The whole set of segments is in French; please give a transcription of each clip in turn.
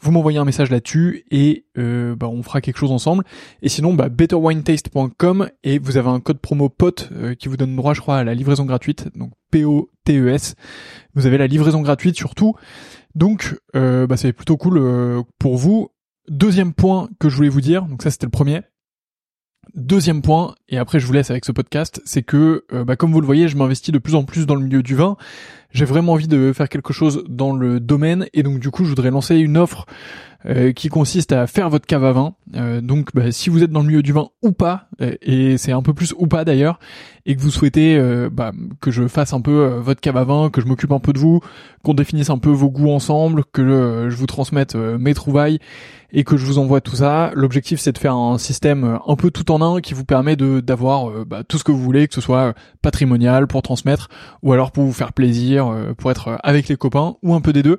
Vous m'envoyez un message là-dessus et euh, bah, on fera quelque chose ensemble. Et sinon, bah, betterwinetaste.com et vous avez un code promo POTE euh, qui vous donne droit, je crois, à la livraison gratuite. Donc P-O-T-E-S. Vous avez la livraison gratuite surtout. Donc, euh, bah, c'est plutôt cool euh, pour vous. Deuxième point que je voulais vous dire, donc ça c'était le premier. Deuxième point, et après je vous laisse avec ce podcast, c'est que, euh, bah, comme vous le voyez, je m'investis de plus en plus dans le milieu du vin. J'ai vraiment envie de faire quelque chose dans le domaine, et donc du coup, je voudrais lancer une offre euh, qui consiste à faire votre cave à vin. Euh, donc, bah, si vous êtes dans le milieu du vin ou pas, et c'est un peu plus ou pas d'ailleurs, et que vous souhaitez bah, que je fasse un peu votre cave à vin, que je m'occupe un peu de vous, qu'on définisse un peu vos goûts ensemble, que je vous transmette mes trouvailles et que je vous envoie tout ça. L'objectif c'est de faire un système euh, un peu tout en un qui vous permet de d'avoir euh, bah, tout ce que vous voulez, que ce soit euh, patrimonial pour transmettre ou alors pour vous faire plaisir, pour être avec les copains ou un peu des deux.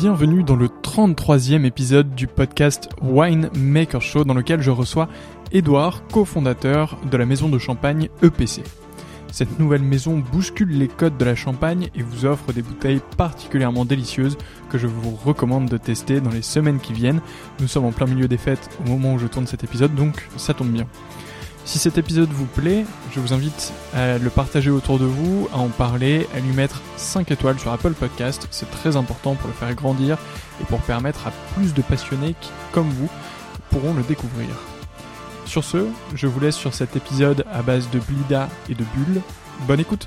Bienvenue dans le 33e épisode du podcast Wine Maker Show dans lequel je reçois Edouard, cofondateur de la maison de champagne EPC. Cette nouvelle maison bouscule les codes de la champagne et vous offre des bouteilles particulièrement délicieuses que je vous recommande de tester dans les semaines qui viennent. Nous sommes en plein milieu des fêtes au moment où je tourne cet épisode, donc ça tombe bien. Si cet épisode vous plaît, je vous invite à le partager autour de vous, à en parler, à lui mettre 5 étoiles sur Apple Podcast. C'est très important pour le faire grandir et pour permettre à plus de passionnés qui, comme vous, pourront le découvrir. Sur ce, je vous laisse sur cet épisode à base de blida et de bulles. Bonne écoute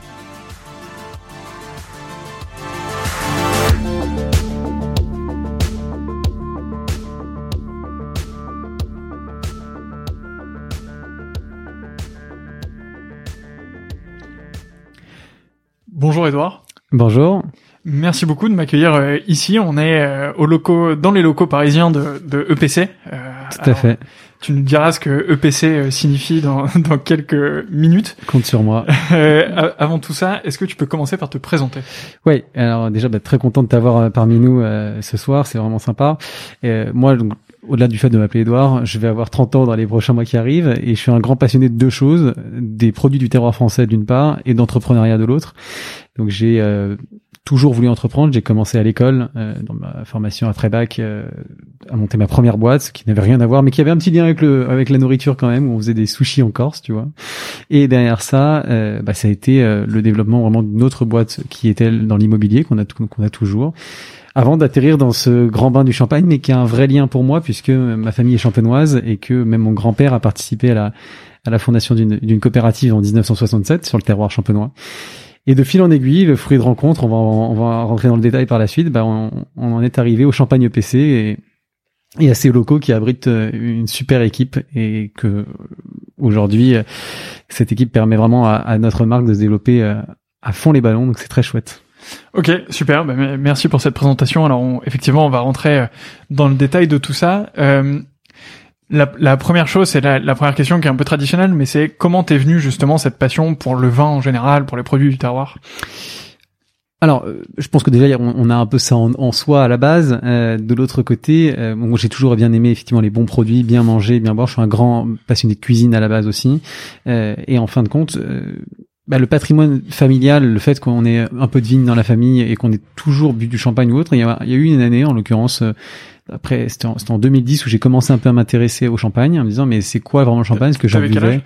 Bonjour Edouard. Bonjour. Merci beaucoup de m'accueillir euh, ici. On est euh, aux locaux, dans les locaux parisiens de, de EPC. Euh, Tout à fait. Tu nous diras ce que EPC signifie dans, dans quelques minutes. Compte sur moi. avant tout ça, est-ce que tu peux commencer par te présenter? Oui. Alors déjà, bah, très content de t'avoir parmi nous ce soir. C'est vraiment sympa. moi, donc, au-delà du fait de m'appeler Edouard, je vais avoir 30 ans dans les prochains mois qui arrivent et je suis un grand passionné de deux choses, des produits du terroir français d'une part et d'entrepreneuriat de l'autre. Donc j'ai euh, toujours voulu entreprendre. J'ai commencé à l'école, euh, dans ma formation à Trébac, euh, à monter ma première boîte, qui n'avait rien à voir, mais qui avait un petit lien avec le avec la nourriture quand même. Où on faisait des sushis en Corse, tu vois. Et derrière ça, bah, ça a été le développement vraiment d'une autre boîte qui était dans l'immobilier qu'on a qu'on a toujours avant d'atterrir dans ce grand bain du champagne, mais qui a un vrai lien pour moi puisque ma famille est champenoise et que même mon grand-père a participé à la, à la fondation d'une coopérative en 1967 sur le terroir champenois. Et de fil en aiguille, le fruit de rencontre, on va, on va rentrer dans le détail par la suite, bah on, on en est arrivé au Champagne EPC et, et à ces locaux qui abritent euh, une super équipe et que aujourd'hui cette équipe permet vraiment à, à, notre marque de se développer euh, à fond les ballons donc c'est très chouette. Ok, super. Bah, merci pour cette présentation. Alors, on, effectivement, on va rentrer euh, dans le détail de tout ça. Euh, la, la, première chose, c'est la, la, première question qui est un peu traditionnelle, mais c'est comment t'es venu justement cette passion pour le vin en général, pour les produits du terroir? Alors, euh, je pense que déjà on, a un peu ça en, soi à la base. Euh, de l'autre côté, euh, moi j'ai toujours bien aimé effectivement les bons produits, bien manger, bien boire. Je suis un grand passionné de cuisine à la base aussi. et en fin de compte, bah, le patrimoine familial, le fait qu'on ait un peu de vigne dans la famille et qu'on ait toujours bu du champagne ou autre, il y a, il y a eu une année en l'occurrence après, c'était en, en, 2010 où j'ai commencé un peu à m'intéresser au champagne en me disant mais c'est quoi vraiment le champagne? Ce que j'en buvais.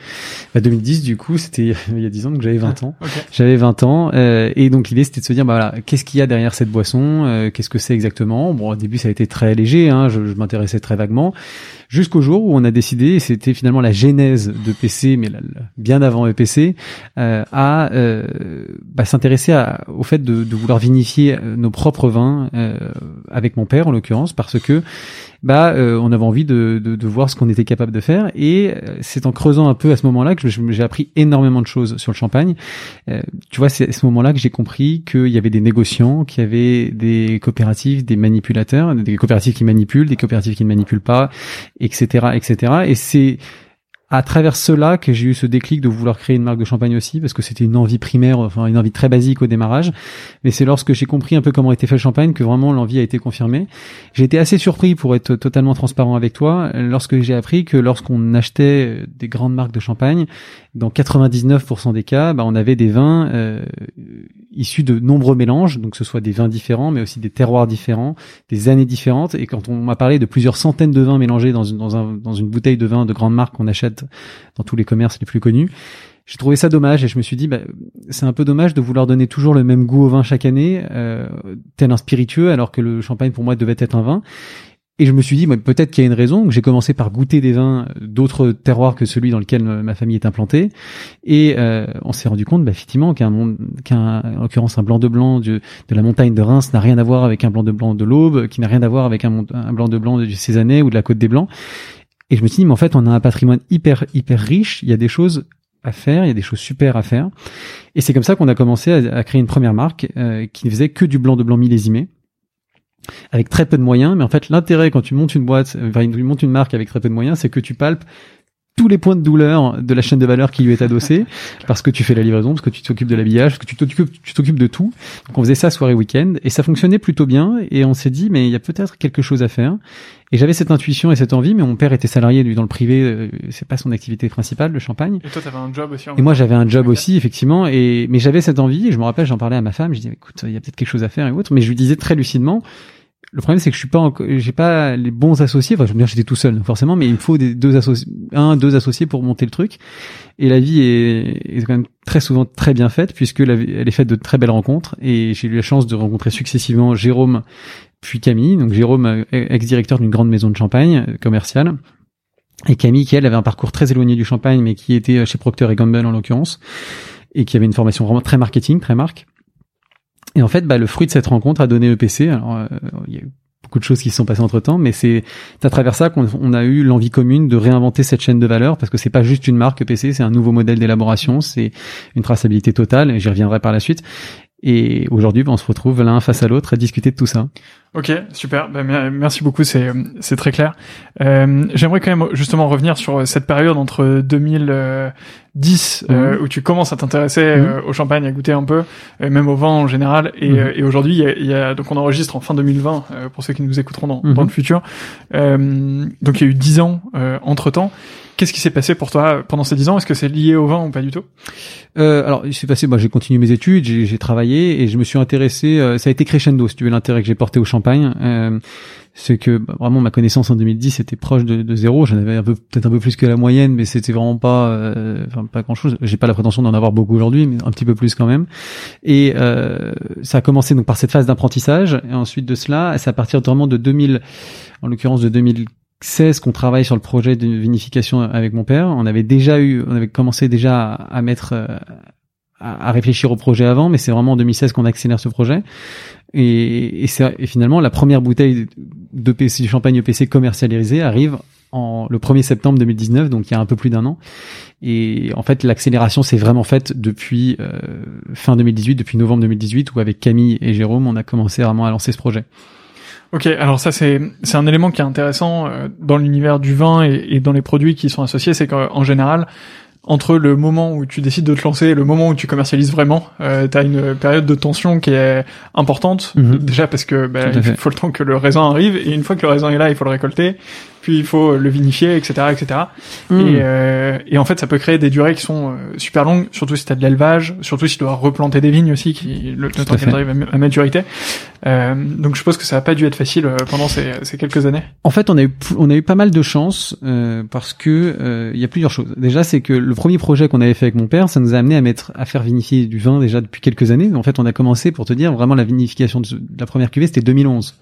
Bah, 2010 du coup c'était il y a 10 ans donc j'avais 20 ans. J'avais 20 ans euh, et donc l'idée c'était de se dire bah voilà qu'est-ce qu'il y a derrière cette boisson, euh, qu'est-ce que c'est exactement? Bon au début ça a été très léger, hein, je, je m'intéressais très vaguement jusqu'au jour où on a décidé, et c'était finalement la genèse de PC, mais bien avant EPC, euh, à euh, bah, s'intéresser au fait de, de, vouloir vinifier euh, nos propres vins euh, avec mon père en l'occurrence, parce que bah euh, on avait envie de, de, de voir ce qu'on était capable de faire et euh, c'est en creusant un peu à ce moment-là que j'ai appris énormément de choses sur le champagne. Euh, tu vois, c'est à ce moment-là que j'ai compris qu'il y avait des négociants, qu'il y avait des coopératives, des manipulateurs, des coopératives qui manipulent, des coopératives qui ne manipulent pas, etc., etc. Et c'est à travers cela que j'ai eu ce déclic de vouloir créer une marque de champagne aussi parce que c'était une envie primaire enfin une envie très basique au démarrage. Mais c'est lorsque j'ai compris un peu comment était fait le champagne que vraiment l'envie a été confirmée. J'ai été assez surpris pour être totalement transparent avec toi lorsque j'ai appris que lorsqu'on achetait des grandes marques de champagne dans 99% des cas bah, on avait des vins euh, issus de nombreux mélanges donc ce soit des vins différents mais aussi des terroirs différents des années différentes et quand on m'a parlé de plusieurs centaines de vins mélangés dans une, dans, dans une bouteille de vin de grande marque qu'on achète dans tous les commerces les plus connus. J'ai trouvé ça dommage et je me suis dit, bah, c'est un peu dommage de vouloir donner toujours le même goût au vin chaque année, euh, tel un spiritueux, alors que le champagne pour moi devait être un vin. Et je me suis dit, peut-être qu'il y a une raison. J'ai commencé par goûter des vins d'autres terroirs que celui dans lequel ma famille est implantée. Et euh, on s'est rendu compte, bah, effectivement, qu'un, qu'un, en l'occurrence, un blanc de blanc de, la montagne de Reims n'a rien à voir avec un blanc de blanc de l'Aube, qui n'a rien à voir avec un, blanc de blanc de Cézanne ou de la Côte des Blancs. Et je me suis dit, mais en fait, on a un patrimoine hyper, hyper riche. Il y a des choses à faire, il y a des choses super à faire. Et c'est comme ça qu'on a commencé à, créer une première marque euh, qui ne faisait que du blanc de blanc millésimé avec très peu de moyens. Mais en fait, l'intérêt quand tu montes une boîte, enfin, tu montes une marque avec très peu de moyens, c'est que tu palpes tous les points de douleur de la chaîne de valeur qui lui est adossée, parce que tu fais la livraison, parce que tu t'occupes de l'habillage, parce que tu t'occupes, tu t'occupes de tout. Donc on faisait ça soirée week-end et ça fonctionnait plutôt bien et on s'est dit mais il y a peut-être quelque chose à faire. Et j'avais cette intuition et cette envie, mais mon père était salarié lui dans le privé, euh, c'est pas son activité principale, le champagne. Et toi t'avais un job aussi. et moi j'avais un job aussi effectivement, et mais j'avais cette envie et je me rappelle j'en parlais à ma femme, je disais écoute il y a peut-être quelque chose à faire et autre, mais je lui disais très lucidement le problème, c'est que je suis pas, j'ai pas les bons associés. Enfin, je veux dire, j'étais tout seul, forcément, mais il me faut des deux associés, un, deux associés pour monter le truc. Et la vie est, quand même très souvent très bien faite puisque elle est faite de très belles rencontres. Et j'ai eu la chance de rencontrer successivement Jérôme puis Camille. Donc Jérôme, ex-directeur d'une grande maison de champagne euh, commerciale. Et Camille, qui elle avait un parcours très éloigné du champagne, mais qui était chez Procter et Gamble en l'occurrence, et qui avait une formation vraiment très marketing, très marque. Et en fait, bah, le fruit de cette rencontre a donné EPC. Alors, euh, il y a eu beaucoup de choses qui se sont passées entre temps, mais c'est à travers ça qu'on a eu l'envie commune de réinventer cette chaîne de valeur parce que c'est pas juste une marque EPC, c'est un nouveau modèle d'élaboration, c'est une traçabilité totale. Et j'y reviendrai par la suite. Et aujourd'hui, bah, on se retrouve l'un face à l'autre à discuter de tout ça. Ok, super. Ben, merci beaucoup, c'est c'est très clair. Euh, J'aimerais quand même justement revenir sur cette période entre 2010 euh, mhm. où tu commences à t'intéresser mhm. euh, au champagne, à goûter un peu, euh, même au vin en général, et, mhm. et aujourd'hui, il y a, donc on enregistre en fin 2020 pour ceux qui nous écouteront dans, dans le futur. donc il y a eu 10 ans entre temps qu'est-ce qui s'est passé pour toi pendant ces dix ans? Est-ce que c'est lié au vin ou pas du tout? Euh, Alors, il s'est passé, bah, j'ai continué mes études, j'ai travaillé et je me suis intéressé. Euh, ça a été crescendo, si tu veux, l'intérêt que j'ai porté au champagne. Euh, c'est que bah, vraiment ma connaissance en 2010 était proche de, de zéro. J'en avais peu, peut-être un peu plus que la moyenne, mais c'était vraiment pas, euh, enfin pas grand-chose. J'ai pas la prétention d'en avoir beaucoup aujourd'hui, mais un petit peu plus quand même. Et euh, ça a commencé donc par cette phase d'apprentissage, et ensuite de cela, c'est à partir vraiment de 2000, en l'occurrence de 2000 16 qu'on travaille sur le projet de vinification avec mon père. On avait déjà eu, on avait commencé déjà à, mettre, euh, à, réfléchir au projet avant, mais c'est vraiment en 2016 qu'on accélère ce projet. Et, finalement, la première bouteille de champagne EPC commercialisée arrive en le 1er septembre 2019, donc il y a un peu plus d'un an. Et en fait, l'accélération s'est vraiment faite depuis euh, fin 2018, depuis novembre 2018, où avec Camille et Jérôme, on a commencé vraiment à lancer ce projet. Ok, alors ça c'est c'est un élément qui est intéressant euh, dans l'univers du vin et, et, dans les produits qui sont associés, c'est qu'en général entre le moment où tu décides de te lancer et le moment où tu commercialises vraiment, euh, tu as une période de tension qui est importante. Mhm. Déjà parce que bah, il faut le temps que le raisin arrive et une fois que le raisin est là, il faut le récolter puis il faut le vinifier, etc., etc. Hmm. Et, euh, et, en fait, ça peut créer des durées qui sont euh, super longues, surtout si tu as de l'élevage, surtout si tu dois replanter des vignes aussi, qui le, temps qu'elles arrivent à maturité. Euh, donc je suppose que ça a pas dû être facile euh, pendant ces, ces, quelques années. En fait, on a eu on a eu pas mal de chance euh, parce que il y a plusieurs choses. Déjà, c'est que le premier projet qu'on avait fait avec mon père, ça nous a amené à mettre à faire vinifier du vin déjà depuis quelques années. En fait, on a commencé pour te dire vraiment la vinification de la première cuvée, c'était 2011.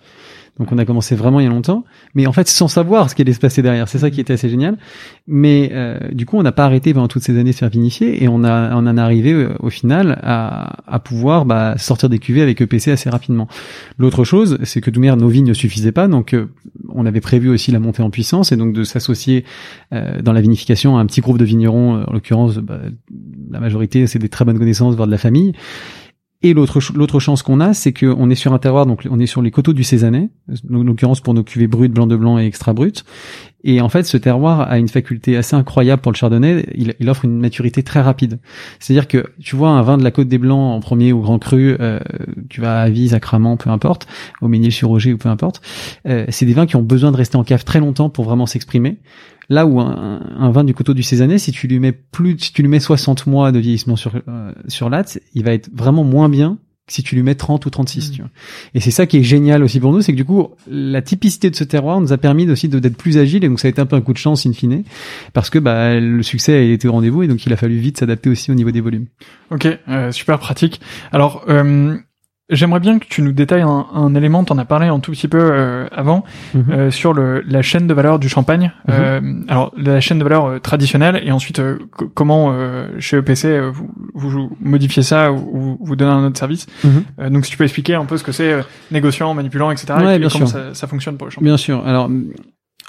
Donc on a commencé vraiment il y a longtemps, mais en fait sans savoir ce qui allait se passer derrière. C'est ça qui était assez génial. Mais euh, du coup, on n'a pas arrêté pendant toutes ces années de se faire vinifier et on a on en est arrivé euh, au final à, à pouvoir bah, sortir des cuvées avec EPC assez rapidement. L'autre chose, c'est que Doumer, nos vignes ne suffisaient pas, donc euh, on avait prévu aussi la montée en puissance et donc de s'associer dans la vinification à un petit groupe de vignerons, en l'occurrence bah, la majorité c'est des très bonnes connaissances, voire de la famille. Et l'autre l'autre chance qu'on a, c'est qu'on est sur un terroir, donc on est sur les coteaux du Cézanais, en l'occurrence pour nos cuvées brutes, blanc de blanc et extra brutes. Et en fait, ce terroir a une faculté assez incroyable pour le chardonnay. Il, il offre une maturité très rapide. C'est-à-dire que tu vois un vin de la Côte des Blancs en premier ou grand cru, euh, tu vas à Vise, à Cramant, peu importe, au Ménil-sur-Roger ou peu importe. Euh, c'est des vins qui ont besoin de rester en cave très longtemps pour vraiment s'exprimer. Là où un, vin du coteau du Cézanais, si tu lui mets plus, si tu lui mets 60 mois de vieillissement sur euh, sur latte, il va être vraiment moins bien que si tu lui mets 30 ou 36. Mm. Tu vois. Et c'est ça qui est génial aussi pour nous, c'est que du coup, la typicité de ce terroir nous a permis aussi d'être plus agile, et donc ça a été un peu un coup de chance in fine, parce que bah, le succès a été au rendez-vous, et donc il a fallu vite s'adapter aussi au niveau des volumes. Ok, euh, super pratique. Alors, euh, J'aimerais bien que tu nous détailles un, un élément, t'en as parlé un tout petit peu euh, avant, mhm. euh, sur le, la chaîne de valeur du champagne. Mhm. Euh, alors, la chaîne de valeur euh, traditionnelle, et ensuite, comment chez EPC, vous, vous, modifiez ça ou vous donnez un autre service. Mhm. donc, si tu peux expliquer un peu ce que c'est, négociant, manipulant, etc. et bien comment ça, ça, fonctionne pour le champagne. Bien sûr. Alors,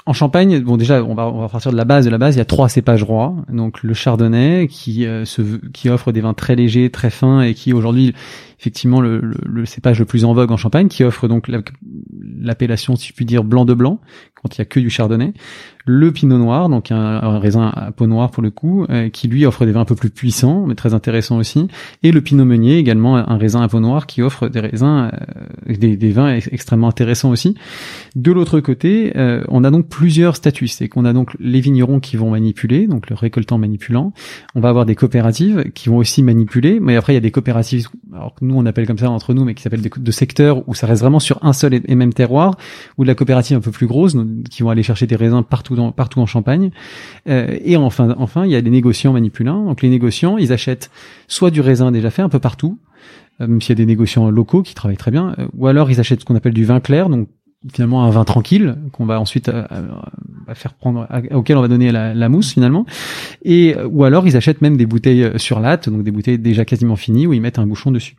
en Champagne, bon déjà, on va, on va partir de la base. De la base, il y a trois cépages rois. Donc le Chardonnay, qui se, qui offre des vins très légers, très fins, et qui aujourd'hui effectivement le, le, cépage le plus en vogue en Champagne, qui offre donc l'appellation, si je puis dire, blanc de blanc, quand il y a que du chardonnay. Le pinot noir, donc un, raisin à peau noire pour le coup, euh, qui lui offre des vins un peu plus puissants, mais très intéressants aussi. Et le pinot meunier, également un raisin à peau noire, qui offre des raisins, euh, des, des, vins extrêmement intéressants aussi. De l'autre côté, euh, on a donc plusieurs statuts. C'est qu'on a donc les vignerons qui vont manipuler, donc le récoltant manipulant. On va avoir des coopératives qui vont aussi manipuler, mais après il y a des coopératives, on appelle comme ça entre nous, mais qui s'appellent de secteurs où ça reste vraiment sur un seul et même terroir, ou de la coopérative un peu plus grosse, qui vont aller chercher des raisins partout dans, partout en Champagne. Euh, et enfin, enfin, il y a des négociants manipulants. Donc les négociants, ils achètent soit du raisin déjà fait un peu partout, euh, même s'il y a des négociants locaux qui travaillent très bien, euh, ou alors ils achètent ce qu'on appelle du vin clair, donc finalement un vin tranquille qu'on va ensuite faire prendre auquel on va donner la, la, mousse finalement et ou alors ils achètent même des bouteilles sur latte donc des bouteilles déjà quasiment finies où ils mettent un bouchon dessus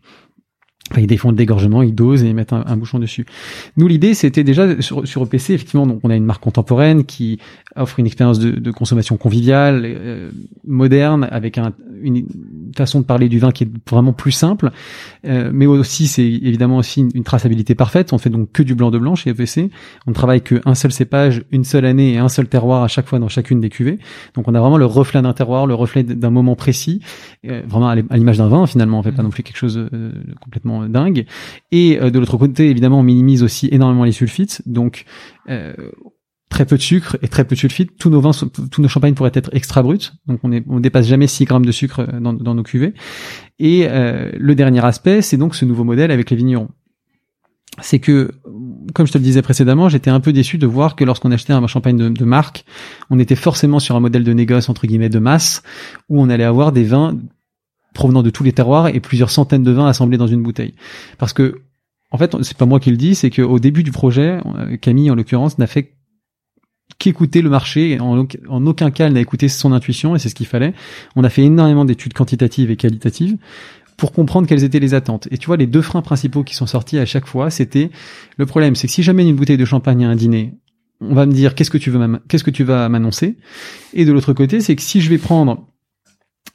ils défont le dégorgement, ils dosent et ils mettent un, bouchon dessus. Nous, l'idée, c'était déjà sur, sur EPC, effectivement, donc on a une marque contemporaine qui offre une expérience de, de consommation conviviale, euh, moderne, avec un, une façon de parler du vin qui est vraiment plus simple, euh, mais aussi c'est évidemment aussi une, traçabilité parfaite. On fait donc que du blanc de blanc chez EPC. On ne travaille qu'un seul cépage, une seule année et un seul terroir à chaque fois dans chacune des cuvées. Donc on a vraiment le reflet d'un terroir, le reflet d'un moment précis, euh, vraiment à l'image d'un vin finalement. On fait pas mmh. non plus quelque chose de complètement dingue. Et de l'autre côté, évidemment, on minimise aussi énormément les sulfites. Donc très peu de sucre et très peu de sulfite. Tous nos vins, tous nos champagnes pourraient être extra bruts, donc on, est, on dépasse jamais 6 grammes de sucre dans, dans nos cuvées. Et euh, le dernier aspect, c'est donc ce nouveau modèle avec les vignerons. C'est que, comme je te le disais précédemment, j'étais un peu déçu de voir que lorsqu'on achetait un champagne de, de marque, on était forcément sur un modèle de négoce entre guillemets de masse, où on allait avoir des vins provenant de tous les terroirs et plusieurs centaines de vins assemblés dans une bouteille. Parce que, en fait, c'est pas moi qui le dis, c'est qu'au début du projet, euh, Camille en l'occurrence n'a fait qu'écouter le marché. En, en aucun cas, elle n'a écouté son intuition et c'est ce qu'il fallait. On a fait énormément d'études quantitatives et qualitatives pour comprendre quelles étaient les attentes. Et tu vois, les deux freins principaux qui sont sortis à chaque fois, c'était le problème, c'est que si j'amène une bouteille de champagne à un dîner, on va me dire qu'est-ce que tu veux qu'est-ce que tu vas m'annoncer? Et de l'autre côté, c'est que si je vais prendre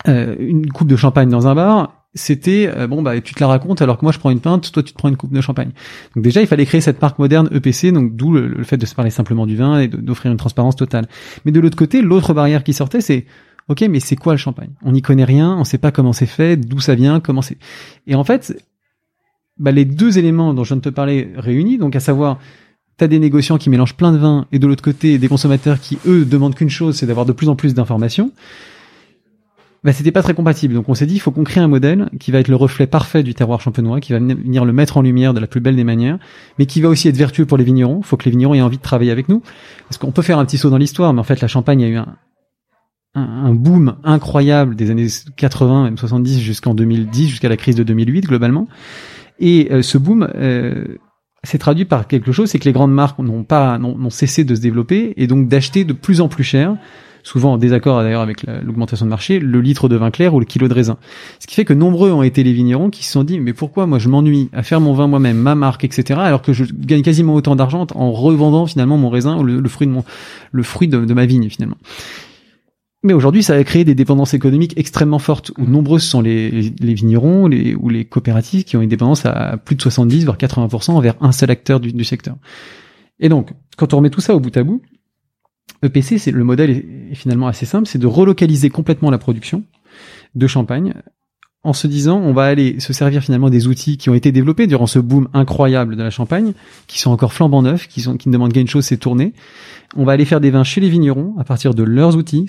euh, une coupe de champagne dans un bar, c'était euh, bon bah tu te la racontes alors que moi je prends une pinte, toi tu te prends une coupe de champagne. Donc déjà il fallait créer cette marque moderne EPC, donc d'où le, fait de se parler simplement du vin et d'offrir une transparence totale. Mais de l'autre côté, l'autre barrière qui sortait, c'est ok mais c'est quoi le champagne? On n'y connaît rien, on sait pas comment c'est fait, d'où ça vient, comment c'est. Et en fait, bah, les deux éléments dont je viens de te parler réunis, donc à savoir T'as des négociants qui mélangent plein de vins et de l'autre côté des consommateurs qui eux demandent qu'une chose, c'est d'avoir de plus en plus d'informations bah, c'était pas très compatible. Donc on s'est dit, il faut qu'on crée un modèle qui va être le reflet parfait du terroir champenois, qui va venir le mettre en lumière de la plus belle des manières, mais qui va aussi être vertueux pour les vignerons. Il faut que les vignerons aient envie de travailler avec nous. Parce qu'on peut faire un petit saut dans l'histoire, mais en fait la Champagne a eu un, un, boom incroyable des années 80, même 70 jusqu'en 2010, jusqu'à la crise de 2008 globalement. Et euh, ce boom euh, s'est traduit par quelque chose, c'est que les grandes marques n'ont pas n'ont cessé de se développer et donc d'acheter de plus en plus cher souvent en désaccord d'ailleurs avec l'augmentation de marché, le litre de vin clair ou le kilo de raisin. Ce qui fait que nombreux ont été les vignerons qui se sont dit mais pourquoi moi je m'ennuie à faire mon vin moi-même, ma marque, etc. alors que je gagne quasiment autant d'argent en revendant finalement mon raisin ou le, fruit de mon le fruit de, ma vigne finalement. Mais aujourd'hui, ça a créé des dépendances économiques extrêmement fortes, où nombreuses sont les, vignerons ou les coopératives qui ont une dépendance à plus de 70 voire 80% envers un seul acteur du, du secteur. Et donc, quand on remet tout ça au bout à bout, EPC, c'est le modèle est, finalement assez simple, c'est de relocaliser complètement la production de champagne en se disant on va aller se servir finalement des outils qui ont été développés durant ce boom incroyable de la champagne, qui sont encore flambant neufs, qui, sont, qui ne demandent qu'une chose, c'est tourner. On va aller faire des vins chez les vignerons à partir de leurs outils,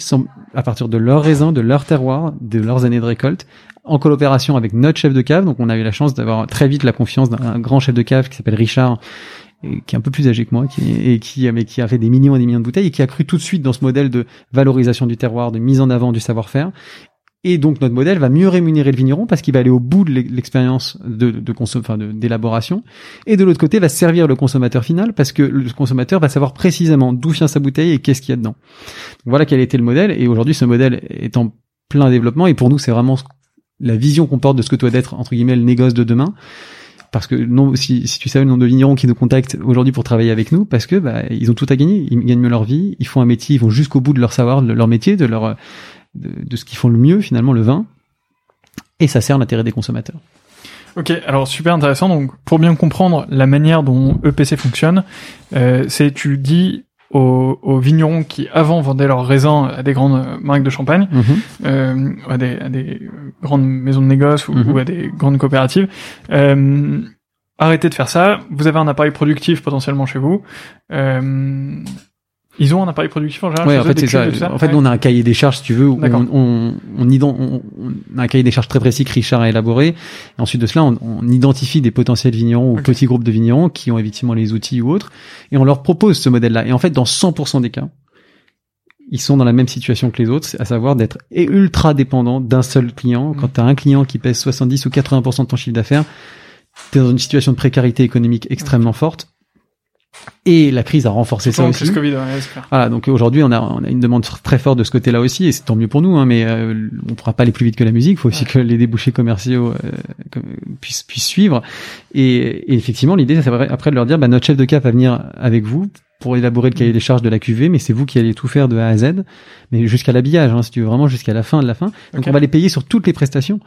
à partir de leurs raisins, de leur terroir, de leurs années de récolte, en coopération avec notre chef de cave. Donc on a eu la chance d'avoir très vite la confiance d'un grand chef de cave qui s'appelle Richard, qui est un peu plus âgé que moi, qui, et qui, mais qui a fait des millions et des millions de bouteilles et qui a cru tout de suite dans ce modèle de valorisation du terroir, de mise en avant du savoir-faire. Et donc notre modèle va mieux rémunérer le vigneron parce qu'il va aller au bout de l'expérience de, de, enfin d'élaboration. Et de l'autre côté, va servir le consommateur final parce que le consommateur va savoir précisément d'où vient sa bouteille et qu'est-ce qu'il y a dedans. Voilà quel était le modèle. Et aujourd'hui, ce modèle est en plein développement. Et pour nous, c'est vraiment la vision qu'on porte de ce que doit être entre guillemets le négoce de demain parce que non, si, si tu savais le nombre de vignerons qui nous contactent aujourd'hui pour travailler avec nous, parce que bah, ils ont tout à gagner, ils gagnent mieux leur vie, ils font un métier, ils vont jusqu'au bout de leur savoir, de leur métier, de leur de, ce qu'ils font le mieux finalement, le vin, et ça sert l'intérêt des consommateurs. Ok, alors super intéressant. Donc pour bien comprendre la manière dont EPC fonctionne, euh, c'est tu dis aux, aux, vignerons qui avant vendaient leurs raisins à des grandes marques de champagne, mhm. euh, à, des, à, des, grandes maisons de négoce ou, mhm. ou à des grandes coopératives. Euh, arrêtez de faire ça. Vous avez un appareil productif potentiellement chez vous. Euh, ils ont un appareil productif en général. Ouais, en fait, c'est ça. En fait, nous, on a un cahier des charges, si tu veux, où on, on, on, on, a un cahier des charges très précis que Richard a élaboré. Et ensuite de cela, on, identifie des potentiels vignerons ou petits groupes de vignerons qui ont effectivement les outils ou autres, et on leur propose ce modèle-là. Et en fait, dans 100% des cas, ils sont dans la même situation que les autres, à savoir d'être ultra dépendants d'un seul client. Quand tu as un client qui pèse 70 ou 80% de ton chiffre d'affaires, tu es dans une situation de précarité économique extrêmement forte et la crise a renforcé ça aussi. COVID, ouais, voilà, donc aujourd'hui on a on a une demande très forte de ce côté-là aussi, et c'est tant mieux pour nous. Hein, mais euh, on pourra pas aller plus vite que la musique. Il faut aussi que les débouchés commerciaux euh, puissent puissent suivre. Et, effectivement, l'idée c'est après de leur dire, bah, notre chef de cap va venir avec vous pour élaborer le cahier des charges de la QV, mais c'est vous qui allez tout faire de A à Z, mais jusqu'à l'habillage, hein, si tu veux vraiment jusqu'à la fin de la fin. Donc on va les payer sur toutes les prestations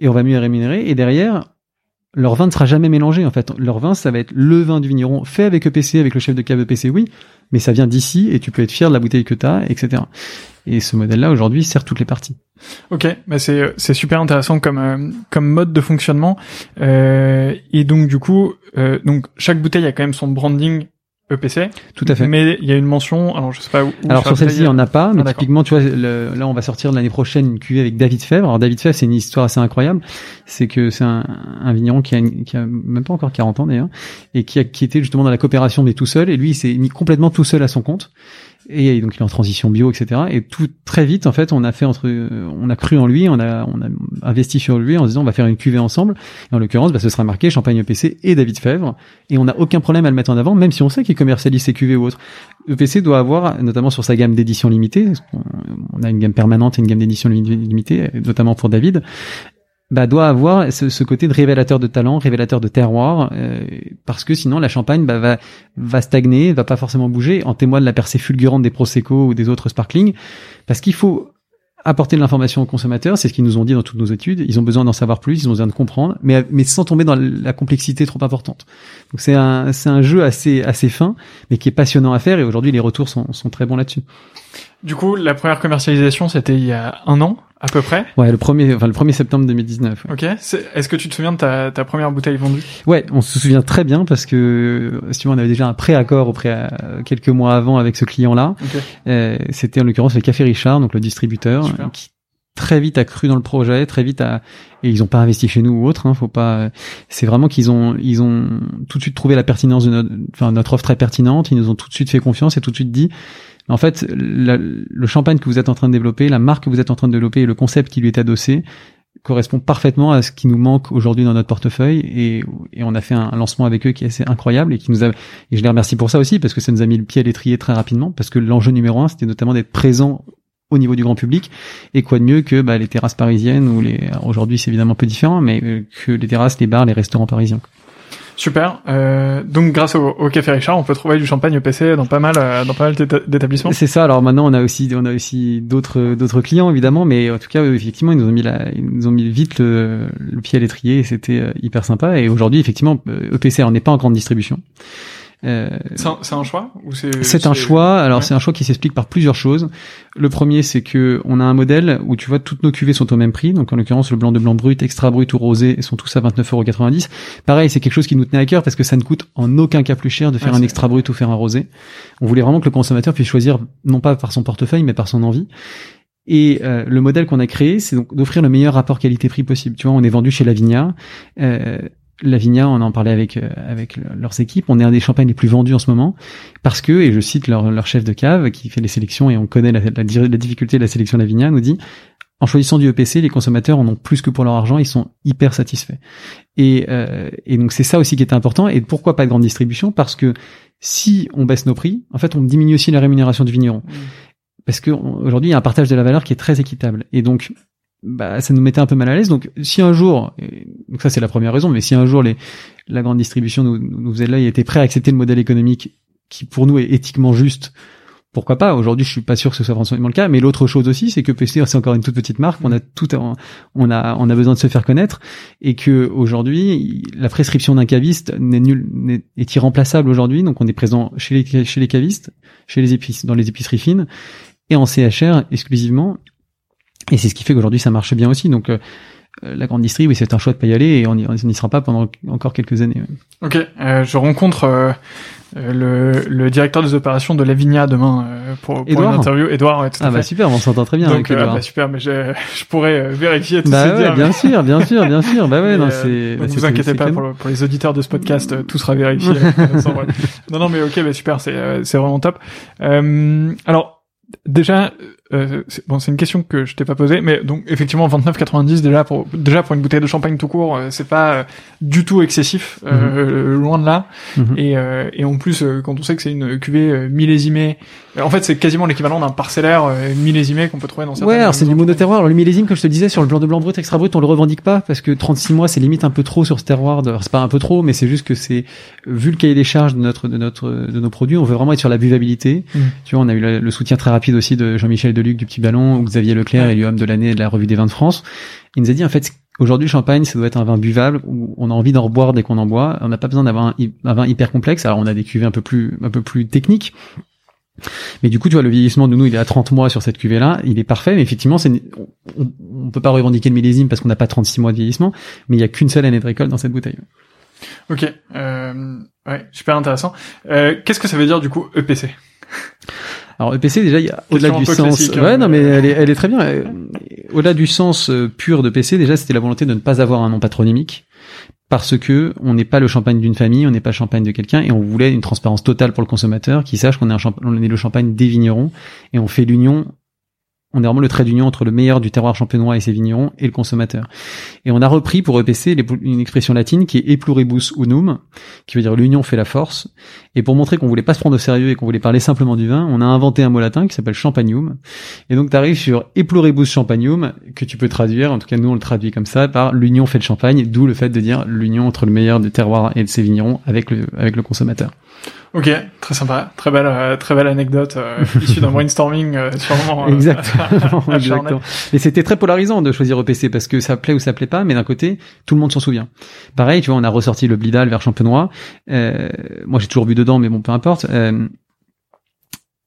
et on va mieux les rémunérer. Et derrière, leur vin ne sera jamais mélangé en fait. Leur vin, ça va être le vin du vigneron fait avec EPC, avec le chef de cave EPC, oui, mais ça vient d'ici et tu peux être fier de la bouteille que tu as, etc. Et ce modèle-là aujourd'hui sert toutes les parties. Ok, bah c'est super intéressant comme euh, comme mode de fonctionnement. Euh, et donc du coup, euh, donc chaque bouteille a quand même son branding EPC. Tout à fait. Mais il y a une mention, alors je sais pas où. alors sur celle-ci, il n'y en a pas, mais Ah, typiquement, tu vois, le- là, on va sortir l'année prochaine une cuvée avec David Fèvre. Alors David Fèvre, c'est une histoire assez incroyable. C'est que c'est un, un vigneron qui a, une- qui a même pas encore 40 ans d'ailleurs, et qui a qui était justement dans la coopération des tout seul. Et lui, il s'est mis complètement tout seul à son compte. Et donc il est en transition bio, etc. Et tout très vite, en fait, on a fait entre, on a cru en lui, on a, on a investi sur lui en se disant on va faire une cuvée ensemble. Et en l'occurrence, bah, ce sera marqué Champagne EPC et David Fèvre. Et on n'a aucun problème à le mettre en avant, même si on sait qu'il commercialise ses cuvées ou autres. EPC doit avoir, notamment sur sa gamme d'édition limitée, on a une gamme permanente et une gamme d'édition limi- limitée, notamment pour David, bah, doit avoir ce, ce côté de révélateur de talent, révélateur de terroir, euh, parce que sinon la Champagne bah, va, va stagner, va pas forcément bouger. En témoigne la percée fulgurante des Prosecco ou des autres sparkling, parce qu'il faut apporter de l'information aux consommateurs, c'est ce qu'ils nous ont dit dans toutes nos études. Ils ont besoin d'en savoir plus, ils ont besoin de comprendre, mais, mais sans tomber dans la complexité trop importante. Donc c'est un, c'est un jeu assez, assez fin, mais qui est passionnant à faire, et aujourd'hui les retours sont, sont très bons là-dessus. Du coup, la première commercialisation, c'était il y a un an, à peu près? Ouais, le premier, enfin le 1er septembre 2019. ouais. Ok. Est-ce que tu te souviens de ta, ta première bouteille vendue? Ouais, on se souvient très bien parce que si tu veux, on avait déjà un préaccord auprès euh, quelques mois avant avec ce client-là. Ok. Euh, C'était en l'occurrence le Café Richard, donc le distributeur, Super. euh, qui très vite a cru dans le projet, très vite a et ils ont pas investi chez nous ou autre. Hein, faut pas. C'est vraiment qu'ils ont ils ont tout de suite trouvé la pertinence de notre enfin notre offre très pertinente. Ils nous ont tout de suite fait confiance et tout de suite dit. En fait, le champagne que vous êtes en train de développer, la marque que vous êtes en train de développer et le concept qui lui est adossé correspond parfaitement à ce qui nous manque aujourd'hui dans notre portefeuille et, on a fait un, lancement avec eux qui est assez incroyable et qui nous a et je les remercie pour ça aussi parce que ça nous a mis le pied à l'étrier très rapidement parce que l'enjeu numéro un c'était notamment d'être présent au niveau du grand public et quoi de mieux que bah, les terrasses parisiennes ou les aujourd'hui c'est évidemment un peu différent mais euh, que les terrasses les bars les restaurants parisiens Super. Euh, donc, grâce au, au Café Richard, on peut trouver du champagne EPC dans pas mal, euh, dans pas mal d'éta- d'établissements. C'est ça. Alors maintenant, on a aussi, on a aussi d'autres, d'autres clients évidemment, mais en tout cas, effectivement, ils nous ont mis la, ils nous ont mis vite le, le pied à l'étrier et c'était euh, hyper sympa. Et aujourd'hui, effectivement, euh, EPC, on n'est pas en grande distribution. Euh, C'est un, choix c'est un choix. Alors ouais. c'est un choix qui s'explique par plusieurs choses. Le premier, c'est que on a un modèle où tu vois toutes nos cuvées sont au même prix. Donc en l'occurrence, le blanc de blanc brut, extra brut ou rosé sont tous à 29,90€. Pareil, c'est quelque chose qui nous tenait à cœur parce que ça ne coûte en aucun cas plus cher de faire Ouais, un extra brut ou faire un rosé. On voulait vraiment que le consommateur puisse choisir non pas par son portefeuille mais par son envie. Et euh, le modèle qu'on a créé, c'est donc d'offrir le meilleur rapport qualité-prix possible. Tu vois, on est vendu chez Lavinia. Euh, Lavinia, on en parlait avec euh, avec le- leurs équipes. On est un des champagnes les plus vendus en ce moment parce que, et je cite leur, leur chef de cave qui fait les sélections et on connaît la, la, la difficulté de la sélection Lavinia, nous dit en choisissant du EPC, les consommateurs en ont plus que pour leur argent, ils sont hyper satisfaits. Et, euh, et donc c'est ça aussi qui est important. Et pourquoi pas de grande distribution? Parce que si on baisse nos prix, en fait, on diminue aussi la rémunération du vigneron. Mm. Parce que on- aujourd'hui, il y a un partage de la valeur qui est très équitable. Et donc, bah, ça nous mettait un peu mal à l'aise. Donc, si un jour, donc ça c'est la première raison, mais si un jour les, la grande distribution nous, nous faisait l'œil et était prêt à accepter le modèle économique qui pour nous est éthiquement juste, pourquoi pas? Aujourd'hui, je suis pas sûr que ce soit forcément le cas. Mais l'autre chose aussi, c'est que PC c'est encore une toute petite marque. On a tout, on a, on a besoin de se faire connaître et que aujourd'hui, la prescription d'un caviste n'est nul, n'est, est irremplaçable aujourd'hui. Donc, on est présent chez les, chez les cavistes, chez les épices, dans les épiceries fines et en CHR exclusivement. Et c'est ce qui fait qu'aujourd'hui ça marche bien aussi. Donc euh, euh, la grande distri, oui, c'est un choix de pas y aller et on n'y sera pas pendant encore quelques années. Ok, euh, je rencontre euh, euh, le, le directeur des opérations de Lavinia demain euh, pour, pour une interview. Edouard, ouais, tout à Ah bah super, on s'entend très bien Donc, avec euh, Edouard. bah, super, mais je, je pourrais euh, vérifier tout Bah ouais, dire. bien sûr, bien sûr, bien sûr. Bah ouais, Mais, non, euh, c'est. bah, vous c'est- inquiétez pas pour, le- pour les auditeurs de ce podcast, euh, tout sera vérifié. euh, non, non, mais ok, bah super, c'est euh, c'est vraiment top. Euh, alors déjà, euh, c'est- bon, c'est une question que je t'ai pas posée, mais donc effectivement 29,90 déjà pour déjà pour une bouteille de champagne tout court, euh, c'est pas euh, du tout excessif, euh, loin de là. Mhm. Et, euh, et en plus, euh, quand on sait que c'est une cuvée euh, millésimée, en fait, c'est quasiment l'équivalent d'un parcellaire euh, millésimé qu'on peut trouver dans certaines Ouais, alors c'est du de monoterroir. Alors le millésime, comme je te disais, sur le blanc de blanc brut, extra brut, on le revendique pas parce que 36 mois, c'est limite un peu trop sur ce terroir. De... alors, C'est pas un peu trop, mais c'est juste que c'est vu le cahier des charges de notre de notre de nos produits, on veut vraiment être sur la buvabilité. Mm. Tu vois, on a eu le, le soutien très rapide aussi de Jean-Michel Deluc du Petit Ballon, ou Xavier Leclerc, élu homme de l'année de la revue des vins de France. Il nous a dit en fait. Aujourd'hui, champagne, ça doit être un vin buvable où on a envie d'en reboire dès qu'on en boit. On n'a pas besoin d'avoir un, vin hyper complexe. Alors, on a des cuvées un peu plus, un peu plus techniques. Mais du coup, tu vois, le vieillissement de nous, il est à 30 mois sur cette cuvée-là. Il est parfait, mais effectivement, c'est, on, on peut pas revendiquer le millésime parce qu'on n'a pas 36 mois de vieillissement, mais il y a qu'une seule année de récolte dans cette bouteille. Ok, euh, ouais, super intéressant. Euh, Qu'est-ce que ça veut dire du coup EPC alors EPC déjà, il y a au-delà du sens, hein, ouais non mais elle est, elle est très bien. Euh, au-delà du sens euh, pur de PC, déjà c'était la volonté de ne pas avoir un nom patronymique parce que on n'est pas le champagne d'une famille, on n'est pas le champagne de quelqu'un, et on voulait une transparence totale pour le consommateur, qui sache qu'on est, un on est le champagne des vignerons, et on fait l'union on est vraiment le trait d'union entre le meilleur du terroir champenois et ses vignerons et le consommateur. Et on a repris pour EPC une expression latine qui est e pluribus unum, qui veut dire l'union fait la force. Et pour montrer qu'on voulait pas se prendre au sérieux et qu'on voulait parler simplement du vin, on a inventé un mot latin qui s'appelle champagnum. Et donc tu arrives sur e pluribus champagnum, que tu peux traduire, en tout cas nous on le traduit comme ça, par l'union fait le champagne, d'où le fait de dire l'union entre le meilleur du terroir et de ses vignerons avec le, avec le consommateur. Ok, très sympa, très belle, euh, très belle anecdote euh, issue d'un brainstorming euh, sûrement. Euh, exactement, exactement. Et c'était très polarisant de choisir EPC parce que ça plaît ou ça plaît pas, mais d'un côté tout le monde s'en souvient. Pareil, tu vois, on a ressorti le Blidal vers champenois. moi, j'ai toujours bu dedans, mais bon, peu importe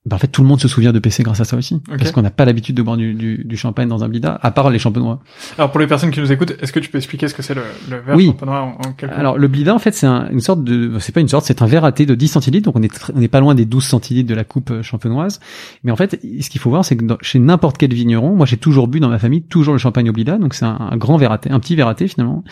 bah en fait tout le monde se souvient de PC grâce à ça aussi parce qu'on n'a pas l'habitude de boire du, du, du, champagne dans un bida à part les champenois. Alors pour les personnes qui nous écoutent, est-ce que tu peux expliquer ce que c'est le, le verre oui. champenois en, en quelques Alors le blida en fait c'est un, une sorte de c'est pas une sorte, c'est un verre à thé de 10 centilitres donc on est on n'est pas loin des 12 centilitres de la coupe euh, champenoise. Mais en fait ce qu'il faut voir c'est que dans, chez n'importe quel vigneron, moi j'ai toujours bu dans ma famille toujours le champagne au blida donc c'est un, un, grand verre à thé, un petit verre à thé finalement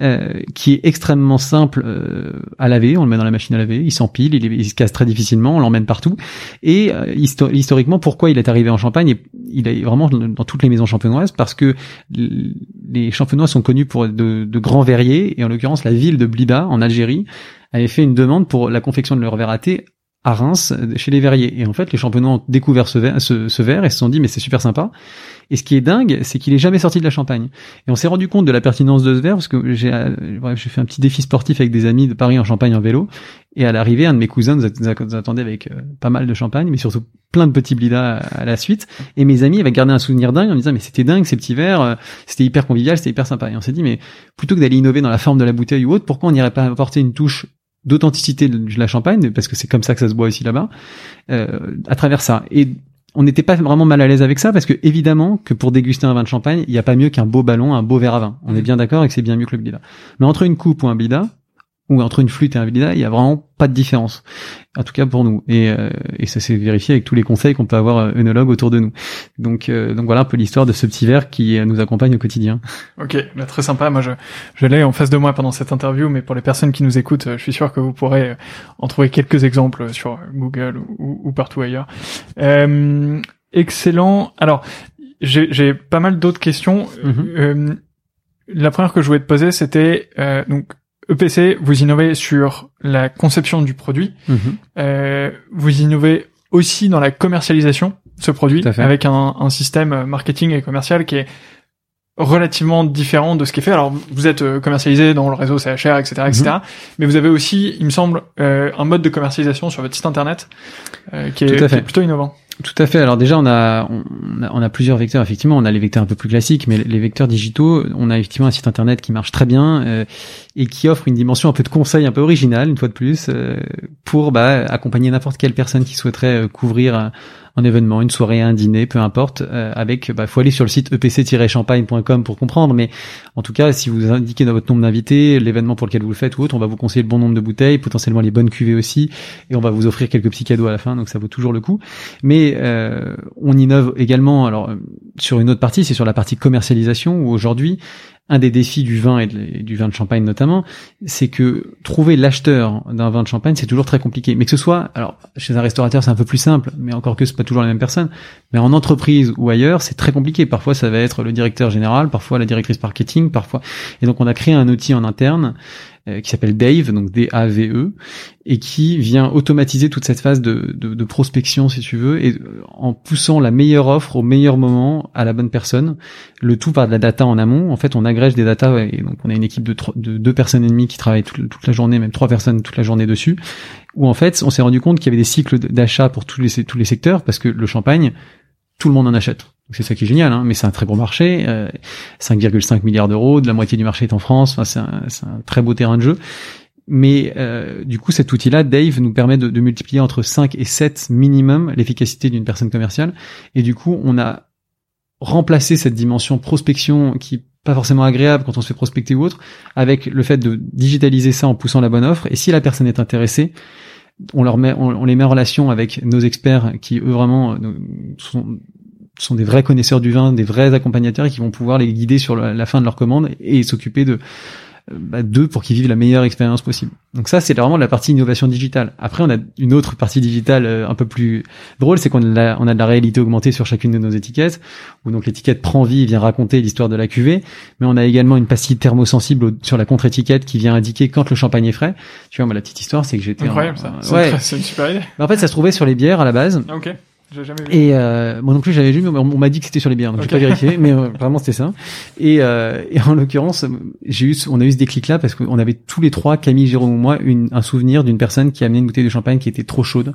euh, qui est extrêmement simple euh, à laver, on le met dans la machine à laver, il s'empile, il, il, se casse très difficilement, on l'emmène partout et euh, historiquement pourquoi il est arrivé en Champagne et il est vraiment dans toutes les maisons champenoises? Parce que les champenois sont connus pour de, grands verriers et en l'occurrence la ville de Bliba en Algérie avait fait une demande pour la confection de leur verre à thé à Reims chez les verriers. Et en fait, les champenois ont découvert ce verre, ce, ce verre et se sont dit mais c'est super sympa. Et ce qui est dingue, c'est qu'il est jamais sorti de la Champagne. Et on s'est rendu compte de la pertinence de ce verre parce que j'ai euh, j'ai fait un petit défi sportif avec des amis de Paris en Champagne en vélo. Et à l'arrivée, un de mes cousins nous, attendait avec euh, pas mal de champagne, mais surtout plein de petits blidas à, la suite. Et mes amis avaient gardé un souvenir dingue en disant mais c'était dingue ces petits verres, euh, c'était hyper convivial, c'était hyper sympa. Et on s'est dit mais plutôt que d'aller innover dans la forme de la bouteille ou autre, pourquoi on n'irait pas apporter une touche d'authenticité de la champagne, parce que c'est comme ça que ça se boit aussi là-bas, euh, à travers ça. Et on n'était pas vraiment mal à l'aise avec ça, parce que évidemment que pour déguster un vin de champagne, il n'y a pas mieux qu'un beau ballon, un beau verre à vin. On est mmh. bien d'accord et que c'est bien mieux que le blida. Mais entre une coupe ou un blida, ou entre une flûte et un blida, il y a vraiment pas de différence. En tout cas pour nous. Et, euh, et ça s'est vérifié avec tous les conseils qu'on peut avoir euh, œnologue autour de nous. Donc, euh, donc voilà un peu l'histoire de ce petit verre qui nous accompagne au quotidien. Ok, bah, très sympa. Moi, je, je l'ai en face de moi pendant cette interview, mais pour les personnes qui nous écoutent, je suis sûr que vous pourrez en trouver quelques exemples sur Google ou, ou partout ailleurs. Euh, excellent. Alors, j'ai pas mal d'autres questions. Mm-hmm. la première que je voulais te poser, c'était donc EPC, vous innovez sur la conception du produit. Mhm. Euh, vous innovez aussi dans la commercialisation de ce produit avec un, un, système marketing et commercial qui est relativement différent de ce qui est fait. Alors, vous êtes euh, commercialisé dans le réseau CHR, etc., etc. Mhm. Mais vous avez aussi, il me semble, euh, un mode de commercialisation sur votre site internet euh, qui, est, qui, est, plutôt innovant. Tout à fait. Alors déjà, on a, on a, plusieurs vecteurs. Effectivement, on a les vecteurs un peu plus classiques, mais les vecteurs digitaux, on a effectivement un site internet qui marche très bien euh, et qui offre une dimension un peu de conseil un peu originale, une fois de plus, euh, pour bah, accompagner n'importe quelle personne qui souhaiterait euh, couvrir un événement, une soirée, un dîner, peu importe. Euh, avec, bah, faut aller sur le site epc-champagne.com pour comprendre. Mais en tout cas, si vous indiquez dans votre nombre d'invités l'événement pour lequel vous le faites ou autre, on va vous conseiller le bon nombre de bouteilles, potentiellement les bonnes cuvées aussi, et on va vous offrir quelques petits cadeaux à la fin. Donc ça vaut toujours le coup. Mais euh, on innove également. Alors sur une autre partie, c'est sur la partie commercialisation où aujourd'hui un des défis du vin et, du vin de champagne notamment, c'est que trouver l'acheteur d'un vin de champagne, c'est toujours très compliqué. Mais que ce soit, alors chez un restaurateur, c'est un peu plus simple, mais encore que c'est pas toujours la même personne. Mais en entreprise ou ailleurs, c'est très compliqué. Parfois, ça va être le directeur général, parfois la directrice marketing, parfois. Et donc, on a créé un outil en interne qui s'appelle Dave, donc D-A-V-E, et qui vient automatiser toute cette phase de, de, prospection, si tu veux, et euh, en poussant la meilleure offre au meilleur moment à la bonne personne. Le tout par de la data en amont. En fait, on agrège des data, et donc on a une équipe de, de deux personnes et demie qui travaillent toute, toute, la journée, même trois personnes toute la journée dessus, où en fait, on s'est rendu compte qu'il y avait des cycles d'achat pour tous les, tous les secteurs, parce que le champagne, tout le monde en achète. C'est ça qui est génial, hein, mais c'est un très bon marché, euh, 5,5 milliards d'euros, de la moitié du marché est en France, enfin, c'est un, un, très beau terrain de jeu. Mais euh, du coup, cet outil-là, Dave, nous permet de, de, multiplier entre 5 et 7 minimum l'efficacité d'une personne commerciale. Et du coup, on a remplacé cette dimension prospection qui pas forcément agréable quand on se fait prospecter ou autre, avec le fait de digitaliser ça en poussant la bonne offre. Et si la personne est intéressée, on leur met, on, les met en relation avec nos experts qui eux vraiment euh, sont, sont des vrais connaisseurs du vin, des vrais accompagnateurs et qui vont pouvoir les guider sur la fin de leur commande et s'occuper de bah, d'eux pour qu'ils vivent la meilleure expérience possible. Donc ça, c'est vraiment la partie innovation digitale. Après, on a une autre partie digitale euh, un peu plus drôle, c'est qu'on a, on a de la réalité augmentée sur chacune de nos étiquettes, où donc l'étiquette prend vie et vient raconter l'histoire de la cuvée, mais on a également une pastille thermosensible sur la contre-étiquette qui vient indiquer quand le champagne est frais. Tu vois, moi, la petite histoire, c'est que j'étais... Incroyable ça, ouais. c'est une super idée. en fait, ça se trouvait sur les bières à la base. Ok. Jamais vu. Et euh, moi non plus j'avais vu, mais on m'a dit que c'était sur les bières, donc j'ai pas vérifié, mais euh, vraiment c'était ça. Et, euh, et en l'occurrence, j'ai eu, on a eu ce déclic là parce qu'on avait tous les trois, Camille, Jérôme ou moi, une, un souvenir d'une personne qui a amené une bouteille de champagne qui était trop chaude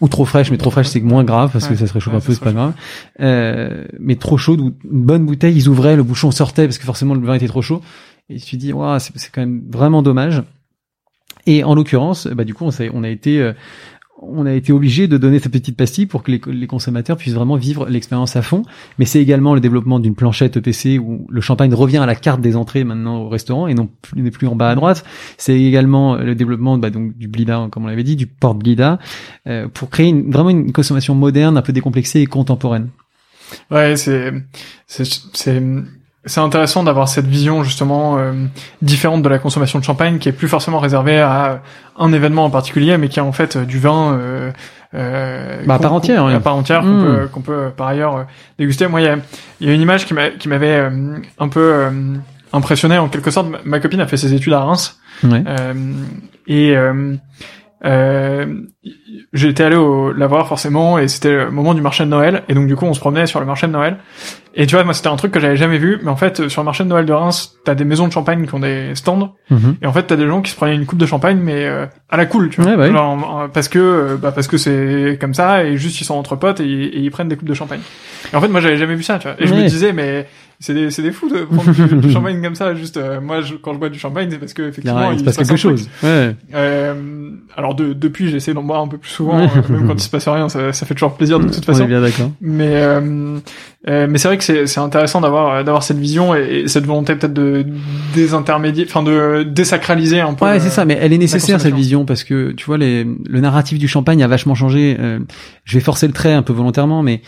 ou trop fraîche, mais trop fraîche c'est moins grave parce que ça se réchauffe un peu, c'est pas grave. Euh, mais trop chaude ou une bonne bouteille, ils ouvraient, le bouchon sortait parce que forcément le vin était trop chaud. Et je me suis dit, waouh, c'est quand même vraiment dommage. Et en l'occurrence, bah du coup, on, on a été euh, on a été obligé de donner cette petite pastille pour que les, consommateurs puissent vraiment vivre l'expérience à fond. Mais c'est également le développement d'une planchette EPC où le champagne revient à la carte des entrées maintenant au restaurant et non n'est plus en bas à droite. C'est également le développement bah, donc du blida, comme on l'avait dit, du porte blida, euh, pour créer une, vraiment une consommation moderne, un peu décomplexée et contemporaine. Ouais, c'est c'est c'est intéressant d'avoir cette vision justement euh, différente de la consommation de champagne qui est plus forcément réservée à un événement en particulier mais qui est en fait du vin euh, euh, bah, à part entière à part entière qu'on hmm. peut qu'on peut par ailleurs déguster. Moi il y a, y a une image qui m'a qui m'avait un peu impressionné en quelque sorte. Ma copine a fait ses études à Reims. Ouais. et euh, j'étais allé au, la voir forcément et c'était le moment du marché de Noël. Et donc du coup on se promenait sur le marché de Noël et tu vois moi c'était un truc que j'avais jamais vu mais en fait sur le marché de Noël de Reims t'as des maisons de champagne qui ont des stands mhm. et en fait t'as des gens qui se prenaient une coupe de champagne mais euh, à la cool tu vois. Bah parce que euh, bah parce que c'est comme ça et juste ils sont entre potes et, ils prennent des coupes de champagne. Et en fait moi j'avais jamais vu ça tu vois. Et je me disais mais c'est des c'est des fous de prendre du, champagne comme ça juste euh, moi je, quand je bois du champagne c'est parce que effectivement il, se passe quelque chose. Ouais. euh, alors de, depuis j'essaie d'en boire un peu plus souvent euh, même quand il se passe rien ça, ça fait toujours plaisir de toute façon On est bien d'accord. Mais euh, euh, mais c'est vrai que c'est c'est intéressant d'avoir d'avoir cette vision et, cette volonté peut-être de désintermédier enfin de désacraliser un peu ouais c'est ça mais elle est nécessaire cette vision parce que tu vois les le narratif du champagne a vachement changé je vais forcer le trait un peu volontairement mais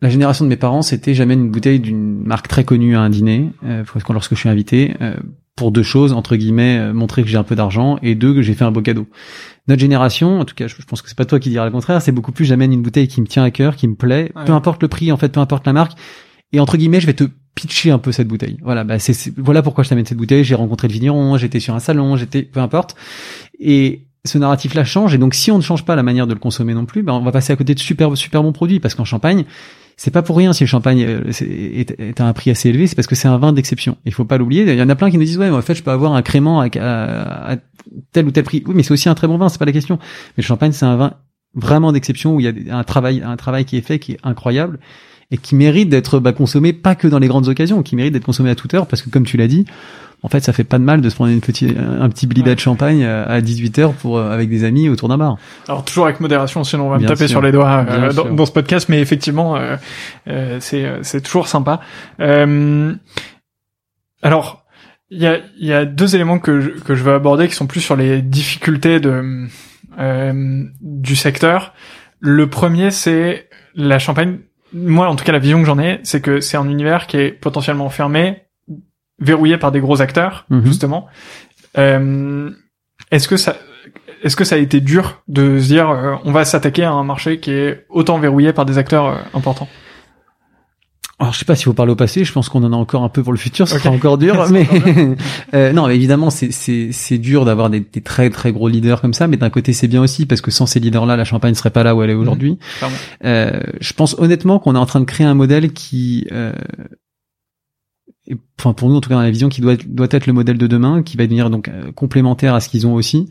la génération de mes parents, c'était j'amène une bouteille d'une marque très connue à un dîner, euh, lorsque je suis invité, euh, pour deux choses, entre guillemets, euh, montrer que j'ai un peu d'argent, et deux, que j'ai fait un beau cadeau. Notre génération, en tout cas, je, pense que c'est pas toi qui diras le contraire, c'est beaucoup plus j'amène une bouteille qui me tient à cœur, qui me plaît, peu importe le prix, en fait, peu importe la marque, et entre guillemets, je vais te pitcher un peu cette bouteille. Voilà, bah c'est voilà pourquoi je t'amène cette bouteille. J'ai rencontré le vigneron, j'étais sur un salon, j'étais peu importe. Et ce narratif-là change, et donc si on ne change pas la manière de le consommer non plus, ben on va passer à côté de super super bons produits, parce qu'en Champagne, c'est pas pour rien si le champagne euh, est, à un prix assez élevé, c'est parce que c'est un vin d'exception. Il faut pas l'oublier. Il y en a plein qui nous disent ouais, mais en fait, je peux avoir un crément à, à, tel ou tel prix. Oui, mais c'est aussi un très bon vin, c'est pas la question. Mais le champagne, c'est un vin vraiment d'exception où il y a un travail, un travail qui est fait qui est incroyable et qui mérite d'être bah, consommé pas que dans les grandes occasions, qui mérite d'être consommé à toute heure parce que comme tu l'as dit, en fait, ça fait pas de mal de se prendre une petite, un petit blibat de champagne à 18 h pour euh, avec des amis autour d'un bar. Alors toujours avec modération, sinon on va me taper sur les doigts euh, dans, ce podcast, mais effectivement, euh, euh c'est c'est toujours sympa. alors, il y a il y a deux éléments que je, que je veux aborder qui sont plus sur les difficultés de du secteur. Le premier, c'est la Champagne. Moi, en tout cas, la vision que j'en ai, c'est que c'est un univers qui est potentiellement fermé, verrouillé par des gros acteurs, mhm. justement. Euh, est-ce que ça, est-ce que ça a été dur de se dire, euh, on va s'attaquer à un marché qui est autant verrouillé par des acteurs euh, importants? Alors je sais pas si vous parlez au passé, je pense qu'on en a encore un peu pour le futur, ce sera encore dur, mais euh, non, évidemment c'est c'est c'est dur d'avoir des, des, très très gros leaders comme ça, mais d'un côté c'est bien aussi parce que sans ces leaders-là, la Champagne serait pas là où elle est aujourd'hui. euh, je pense honnêtement qu'on est en train de créer un modèle qui euh, enfin pour nous en tout cas dans la vision qui doit doit être le modèle de demain qui va devenir donc euh, complémentaire à ce qu'ils ont aussi.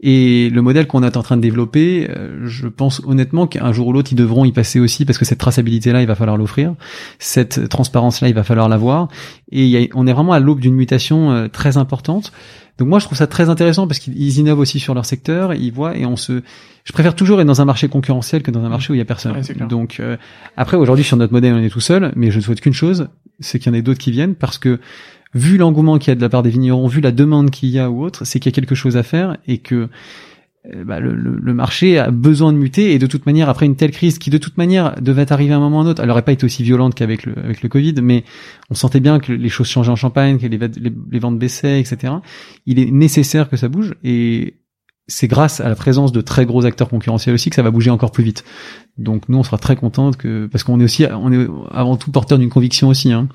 Et le modèle qu'on est en train de développer euh, je pense honnêtement qu'un jour ou l'autre ils devront y passer aussi parce que cette traçabilité là il va falloir l'offrir. Cette transparence là il va falloir l'avoir. Et on est vraiment à l'aube d'une mutation euh, très importante Donc moi je trouve ça très intéressant parce qu'ils innovent aussi sur leur secteur, ils voient et on se je préfère toujours être dans un marché concurrentiel que dans un marché où il y a personne. Donc euh, après aujourd'hui sur notre modèle on est tout seul, mais je ne souhaite qu'une chose, c'est qu'il y en ait d'autres qui viennent parce que vu l'engouement qu'il y a de la part des vignerons, vu la demande qu'il y a ou autre, c'est qu'il y a quelque chose à faire et que bah, le, marché a besoin de muter et de toute manière après une telle crise qui de toute manière devait arriver à un moment ou un autre, elle n'aurait pas été aussi violente qu'avec le avec le Covid, mais on sentait bien que les choses changeaient en Champagne, que les, les, les ventes baissaient, etc. Il est nécessaire que ça bouge et c'est grâce à la présence de très gros acteurs concurrentiels aussi que ça va bouger encore plus vite. Donc nous, on sera très content que parce qu'on est aussi, on est avant tout porteur d'une conviction aussi. Hein.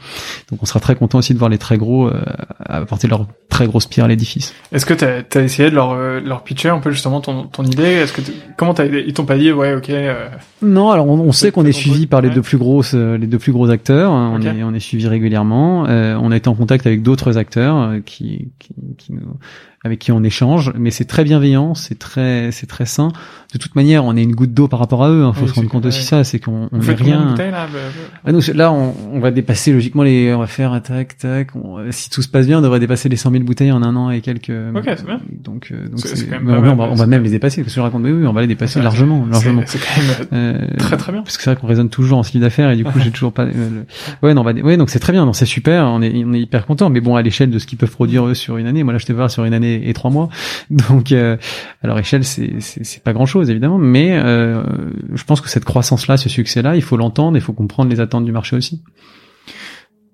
Donc on sera très content aussi de voir les très gros euh, apporter leur très grosse pierre à l'édifice. Est-ce que tu as, essayé de leur euh, leur pitcher un peu justement ton, ton idée? Est-ce que comment t'as ils t'ont pas dit ouais ok euh, Non, alors on, sait qu'on est suivi par les deux plus grosses les deux plus gros acteurs. Hein. On est on est suivi régulièrement. on a été en contact avec d'autres acteurs qui, qui, qui nous avec qui on échange, mais c'est très bienveillant, c'est très, c'est très sain. De toute manière, on est une goutte d'eau par rapport à eux. Hein, faut se rendre compte aussi ça, c'est qu'on on est rien. là, ah, là, on, on, va dépasser logiquement les, on va faire tac tac. si tout se passe bien, on devrait dépasser les 100 000 bouteilles en un an et quelques. Ok, c'est bien. Donc, euh, donc c'est, on, va, on va même les dépasser. Parce que je raconte, mais oui, on va les dépasser largement, largement. C'est quand même euh, très très bien. Parce que c'est vrai qu'on raisonne toujours en style d'affaires et du coup, j'ai toujours pas. Euh, ouais, non, on va, ouais, donc c'est très bien, non, c'est super. On est, on est hyper content. Mais bon, à l'échelle de ce qu'ils peuvent produire eux sur une année, moi là, je te voir sur une année et trois mois. Donc, euh, à leur échelle, c'est c'est pas grand chose évidemment, mais euh, je pense que cette croissance-là, ce succès-là, il faut l'entendre, il faut comprendre les attentes du marché aussi.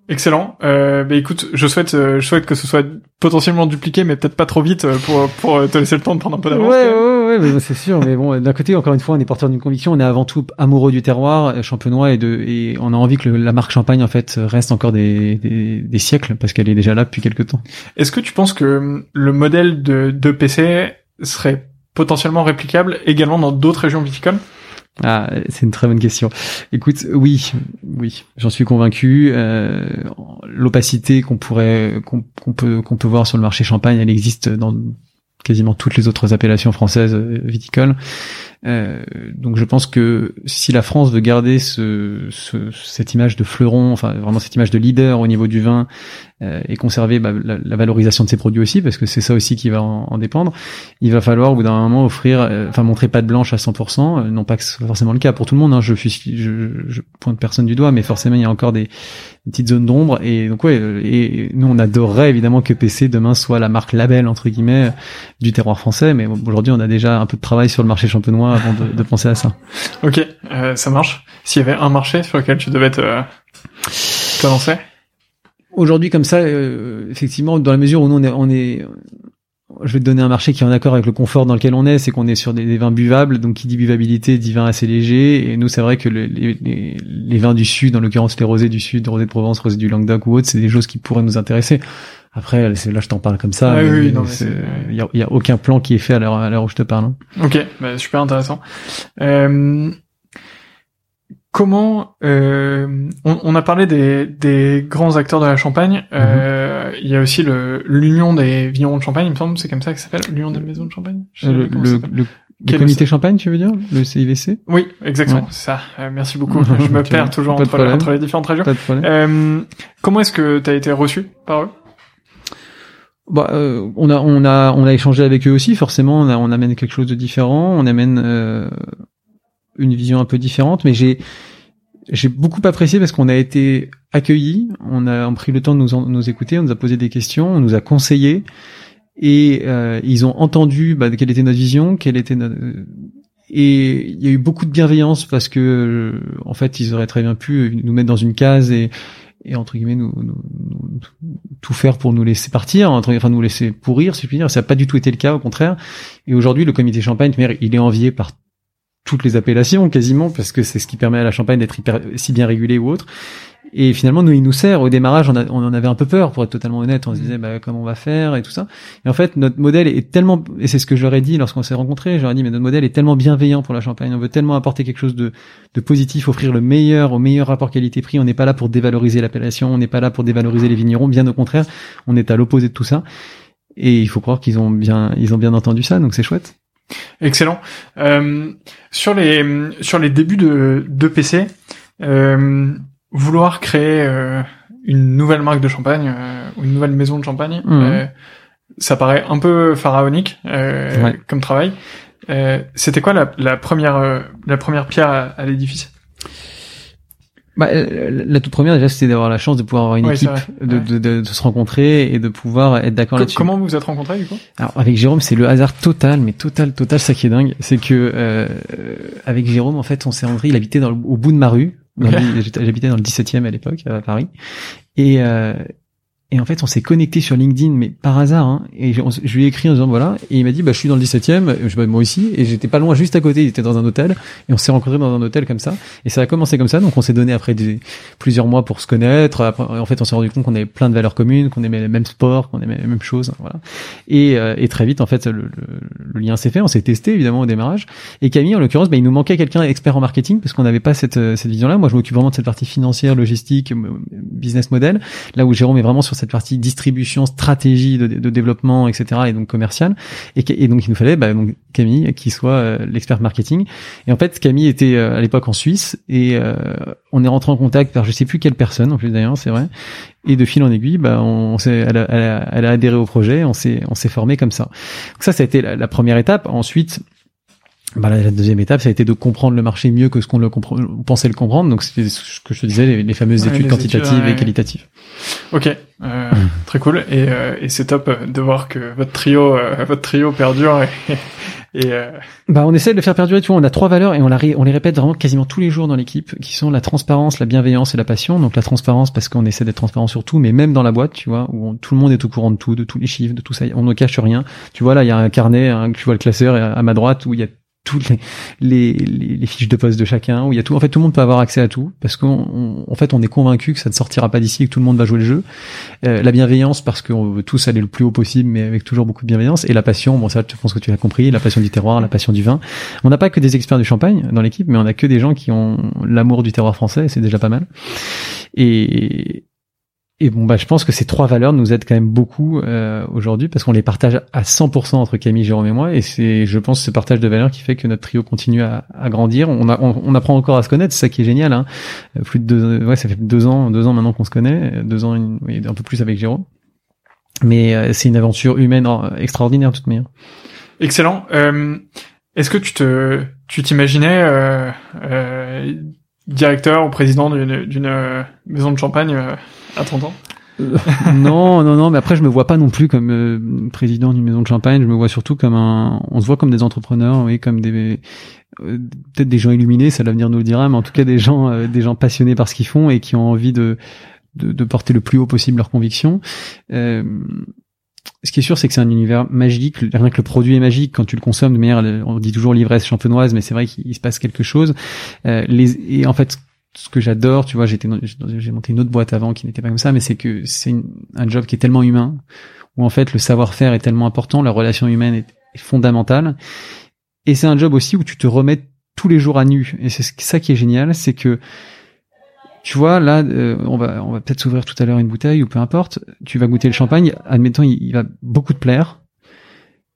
Excellent. Euh, bah écoute, je souhaite, euh, je souhaite que ce soit potentiellement dupliqué, mais peut-être pas trop vite euh, pour pour te laisser le temps de prendre un peu d'avance. Ouais, ouais, ouais, c'est sûr. mais bon, d'un côté, encore une fois, on est porteur d'une conviction. On est avant tout amoureux du terroir euh, champenois et de et on a envie que la marque Champagne en fait reste encore des des, des siècles parce qu'elle est déjà là depuis quelques temps. Est-ce que tu penses que le modèle de de PC serait potentiellement réplicable également dans d'autres régions viticoles ah, c'est une très bonne question. Écoute, oui, oui, j'en suis convaincu. Euh, L'opacité qu'on pourrait, qu'on peut, qu'on peut voir sur le marché champagne, elle existe dans quasiment toutes les autres appellations françaises euh, viticoles. Euh, donc je pense que si la France veut garder ce, ce, cette image de fleuron, enfin vraiment cette image de leader au niveau du vin, euh, et conserver bah, la, la, valorisation de ses produits aussi, parce que c'est ça aussi qui va en, en, dépendre, il va falloir au bout d'un moment offrir, euh, enfin montrer pas de blanche à 100%, non pas que ce soit forcément le cas pour tout le monde. Hein, je, suis, je, je pointe personne du doigt, mais forcément il y a encore des, des petites zones d'ombre, et donc ouais, et nous on adorerait évidemment que PC demain soit la marque label entre guillemets du terroir français, mais aujourd'hui on a déjà un peu de travail sur le marché champenois avant de, de penser à ça. Ok, euh, ça marche. S'il y avait un marché sur lequel tu devais te, te lancer Aujourd'hui, comme ça, euh, effectivement, dans la mesure où nous, on est, on est, je vais te donner un marché qui est en accord avec le confort dans lequel on est, c'est qu'on est sur des, vins buvables, donc qui dit buvabilité dit vin assez léger. Et nous, c'est vrai que les, les, les, vins du sud, en l'occurrence les rosés du sud, rosés de Provence, rosés du Languedoc ou autres, c'est des choses qui pourraient nous intéresser. Après, là, je t'en parle comme ça. il y, a, y a aucun plan qui est fait à l'heure où je te parle. Hein. Ok, bah, super intéressant. Euh, comment euh, on, a parlé des, des, grands acteurs de la Champagne. Euh, il y a aussi le l'Union des vignerons de Champagne, il me semble, c'est comme ça que ça s'appelle, l'Union des maisons de Champagne? le, le, comité Champagne, tu veux dire, le CIVC Oui, exactement, c'est ça. merci beaucoup. je me perds toujours entre, entre, les différentes régions. comment est-ce que tu as été reçu par eux? Bah, euh, on a on a on a échangé avec eux aussi forcément on, a, on amène quelque chose de différent on amène euh, une vision un peu différente mais j'ai j'ai beaucoup apprécié parce qu'on a été accueillis on a pris le temps de nous nous écouter on nous a posé des questions on nous a conseillé et euh, ils ont entendu bah, quelle était notre vision quelle était notre et il y a eu beaucoup de bienveillance parce que en fait ils auraient très bien pu nous mettre dans une case et et entre guillemets nous, tout faire pour nous laisser partir, enfin nous laisser pourrir, si je puis dire. Ça n'a pas du tout été le cas, au contraire. Et aujourd'hui, le comité Champagne, il est envié par toutes les appellations quasiment parce que c'est ce qui permet à la Champagne d'être si bien régulée ou autre. Et finalement, nous, il nous sert. Au démarrage, on, en avait un peu peur, pour être totalement honnête. On se disait, bah, comment on va faire et tout ça. Et en fait, notre modèle est tellement, et c'est ce que ai dit lorsqu'on s'est rencontrés, ai dit, mais notre modèle est tellement bienveillant pour la Champagne. On veut tellement apporter quelque chose de, de positif, offrir le meilleur, au meilleur rapport qualité-prix. On n'est pas là pour dévaloriser l'appellation. On n'est pas là pour dévaloriser les vignerons. Bien au contraire, on est à l'opposé de tout ça. Et il faut croire qu'ils ont bien, ils ont bien entendu ça. Donc c'est chouette. Excellent. Euh, sur les, sur les débuts de, de PC, euh, vouloir créer euh, une nouvelle marque de champagne euh, ou une nouvelle maison de champagne, mmh. euh, ça paraît un peu pharaonique euh, Ouais. comme travail. Euh, C'était quoi la, la première euh, la première pierre à, à l'édifice? Bah, la toute première déjà c'était d'avoir la chance de pouvoir avoir une Ouais, équipe, de, Ouais. de, de, de se rencontrer et de pouvoir être d'accord Co- là-dessus. Comment vous vous êtes rencontrés du coup? Alors avec Jérôme, c'est le hasard total, mais total, total, ça qui est dingue, c'est que euh, avec Jérôme, en fait, on s'est rencontrés. Il habitait dans le- au bout de ma rue. J'habitais dans le 17e à l'époque à Paris, et euh, et en fait, on s'est connecté sur LinkedIn, mais par hasard. Hein, et je, lui ai écrit en disant voilà, et il m'a dit bah je suis dans le 17e, je bah, moi aussi, et j'étais pas loin, juste à côté. Il était dans un hôtel, et on s'est rencontrés dans un hôtel comme ça. Et ça a commencé comme ça. Donc on s'est donné après plusieurs mois pour se connaître. Après, en fait, on s'est rendu compte qu'on avait plein de valeurs communes, qu'on aimait les mêmes sports, qu'on aimait les mêmes choses. Voilà. Et, euh, et très vite, en fait, le, lien s'est fait. On s'est testé évidemment au démarrage. Et Camille, en l'occurrence, bah, il nous manquait quelqu'un expert en marketing parce qu'on n'avait pas cette, euh, cette vision-là. Moi, je m'occupe vraiment de cette partie financière, logistique, euh, business model. Là où Jérôme est vraiment sur cette partie distribution, stratégie de, développement, etc. Et donc commercial. Et, donc il nous fallait bah, donc Camille qui soit euh, l'expert marketing. Et en fait, Camille était euh, à l'époque en Suisse et euh, on est rentré en contact par je sais plus quelle personne en plus d'ailleurs, c'est vrai. Et de fil en aiguille, bah, on s'est, elle, a, elle, a, elle a adhéré au projet, on s'est, on s'est formé comme ça. Donc ça, ça a été la première étape. Ensuite, bah, la, deuxième étape, ça a été de comprendre le marché mieux que ce qu'on le pensait le comprendre. Donc c'était ce que je te disais, les, les fameuses Ouais, études les quantitatives études, ouais. et qualitatives. Ok, euh, très cool. Et, euh, et c'est top de voir que votre trio euh, votre trio perdure et, et euh, Bah, on essaie de le faire perdurer. Tu vois, on a trois valeurs et on, la on les répète vraiment quasiment tous les jours dans l'équipe, qui sont la transparence, la bienveillance et la passion. Donc la transparence parce qu'on essaie d'être transparent sur tout, mais même dans la boîte, tu vois, où on- tout le monde est au courant de tout, de tous les chiffres, de tout ça. On ne cache rien. Tu vois là, il y a un carnet, un- tu vois le classeur à ma droite où il y a toutes les, les, les, fiches de poste de chacun, où il y a tout. En fait, tout le monde peut avoir accès à tout parce qu'en fait, on est convaincu que ça ne sortira pas d'ici et que tout le monde va jouer le jeu. Euh, la bienveillance parce qu'on veut tous aller le plus haut possible, mais avec toujours beaucoup de bienveillance. Et la passion, bon ça, je pense que tu l'as compris, la passion du terroir, la passion du vin. On n'a pas que des experts du champagne dans l'équipe, mais on a que des gens qui ont l'amour du terroir français, c'est déjà pas mal. Et et bon bah je pense que ces trois valeurs nous aident quand même beaucoup euh, aujourd'hui parce qu'on les partage à 100% entre Camille, Jérôme et moi et c'est je pense ce partage de valeurs qui fait que notre trio continue à, à grandir. On, a, on, on apprend encore à se connaître, c'est ça qui est génial. Hein. Euh, Plus de deux, ouais ça fait deux ans deux ans maintenant qu'on se connaît, euh, deux ans oui, un peu plus avec Jérôme. Mais euh, c'est une aventure humaine euh, extraordinaire de toute manière. excellent. Euh, Est-ce que tu te tu t'imaginais directeur ou président d'une maison de champagne à 30 ans non, non, non, mais après je me vois pas non plus comme euh, président d'une maison de champagne. Je me vois surtout comme un. On se voit comme des entrepreneurs, oui, comme des euh, peut-être des gens illuminés, ça l'avenir nous le dira, mais en tout cas des gens, euh, des gens passionnés par ce qu'ils font et qui ont envie de de, de porter le plus haut possible leurs convictions. Euh, ce qui est sûr, c'est que c'est un univers magique. Rien que le produit est magique quand tu le consommes de manière, on dit toujours l'ivresse champenoise, mais c'est vrai qu'il se passe quelque chose. Euh, les, et en fait, ce que j'adore, tu vois, j'étais, j'ai monté une autre boîte avant qui n'était pas comme ça, mais c'est que c'est un job qui est tellement humain, où en fait le savoir-faire est tellement important, la relation humaine est, fondamentale, et c'est un job aussi où tu te remets tous les jours à nu. Et c'est ce- ça qui est génial, c'est que tu vois, là, euh, on va, on va peut-être s'ouvrir tout à l'heure une bouteille ou peu importe. Tu vas goûter le champagne. Admettons, il va beaucoup te plaire.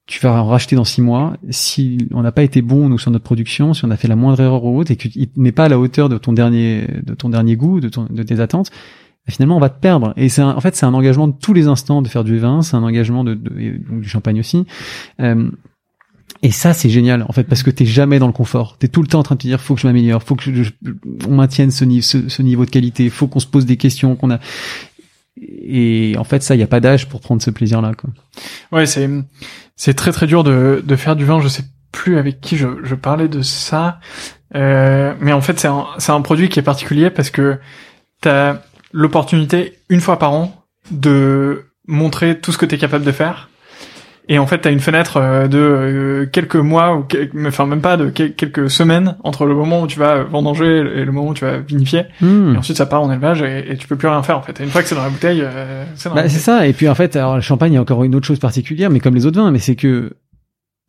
Tu vas en racheter dans six mois. Si on n'a pas été bon nous sur notre production, si on a fait la moindre erreur ou autre et qu'il n'est pas à la hauteur de ton dernier, de ton dernier goût, de, ton, de tes attentes, bah, finalement on va te perdre. Et c'est en fait c'est un engagement de tous les instants de faire du vin, c'est un engagement de, de- du champagne aussi. Euh, et ça, c'est génial, en fait, parce que t'es jamais dans le confort. T'es tout le temps en train de te dire, faut que je m'améliore, faut que je, je- on maintienne ce, niveau, ce niveau de qualité, faut qu'on se pose des questions, qu'on a. Et en fait, ça, il y a pas d'âge pour prendre ce plaisir-là, quoi. Ouais, c'est c'est très très dur de de faire du vin. Je sais plus avec qui je je parlais de ça, euh, mais en fait c'est un c'est un produit qui est particulier parce que t'as l'opportunité une fois par an de montrer tout ce que t'es capable de faire. Et en fait, t'as une fenêtre euh, de euh, quelques mois ou enfin même pas de quel- quelques semaines entre le moment où tu vas vendanger et le moment où tu vas vinifier. Hmm. Et ensuite, ça part en élevage et, et tu peux plus rien faire en fait. Et une fois que c'est dans la bouteille, euh, c'est Bah, c'est ça. Et puis en fait, alors le champagne, il y a encore une autre chose particulière, mais comme les autres vins, mais c'est que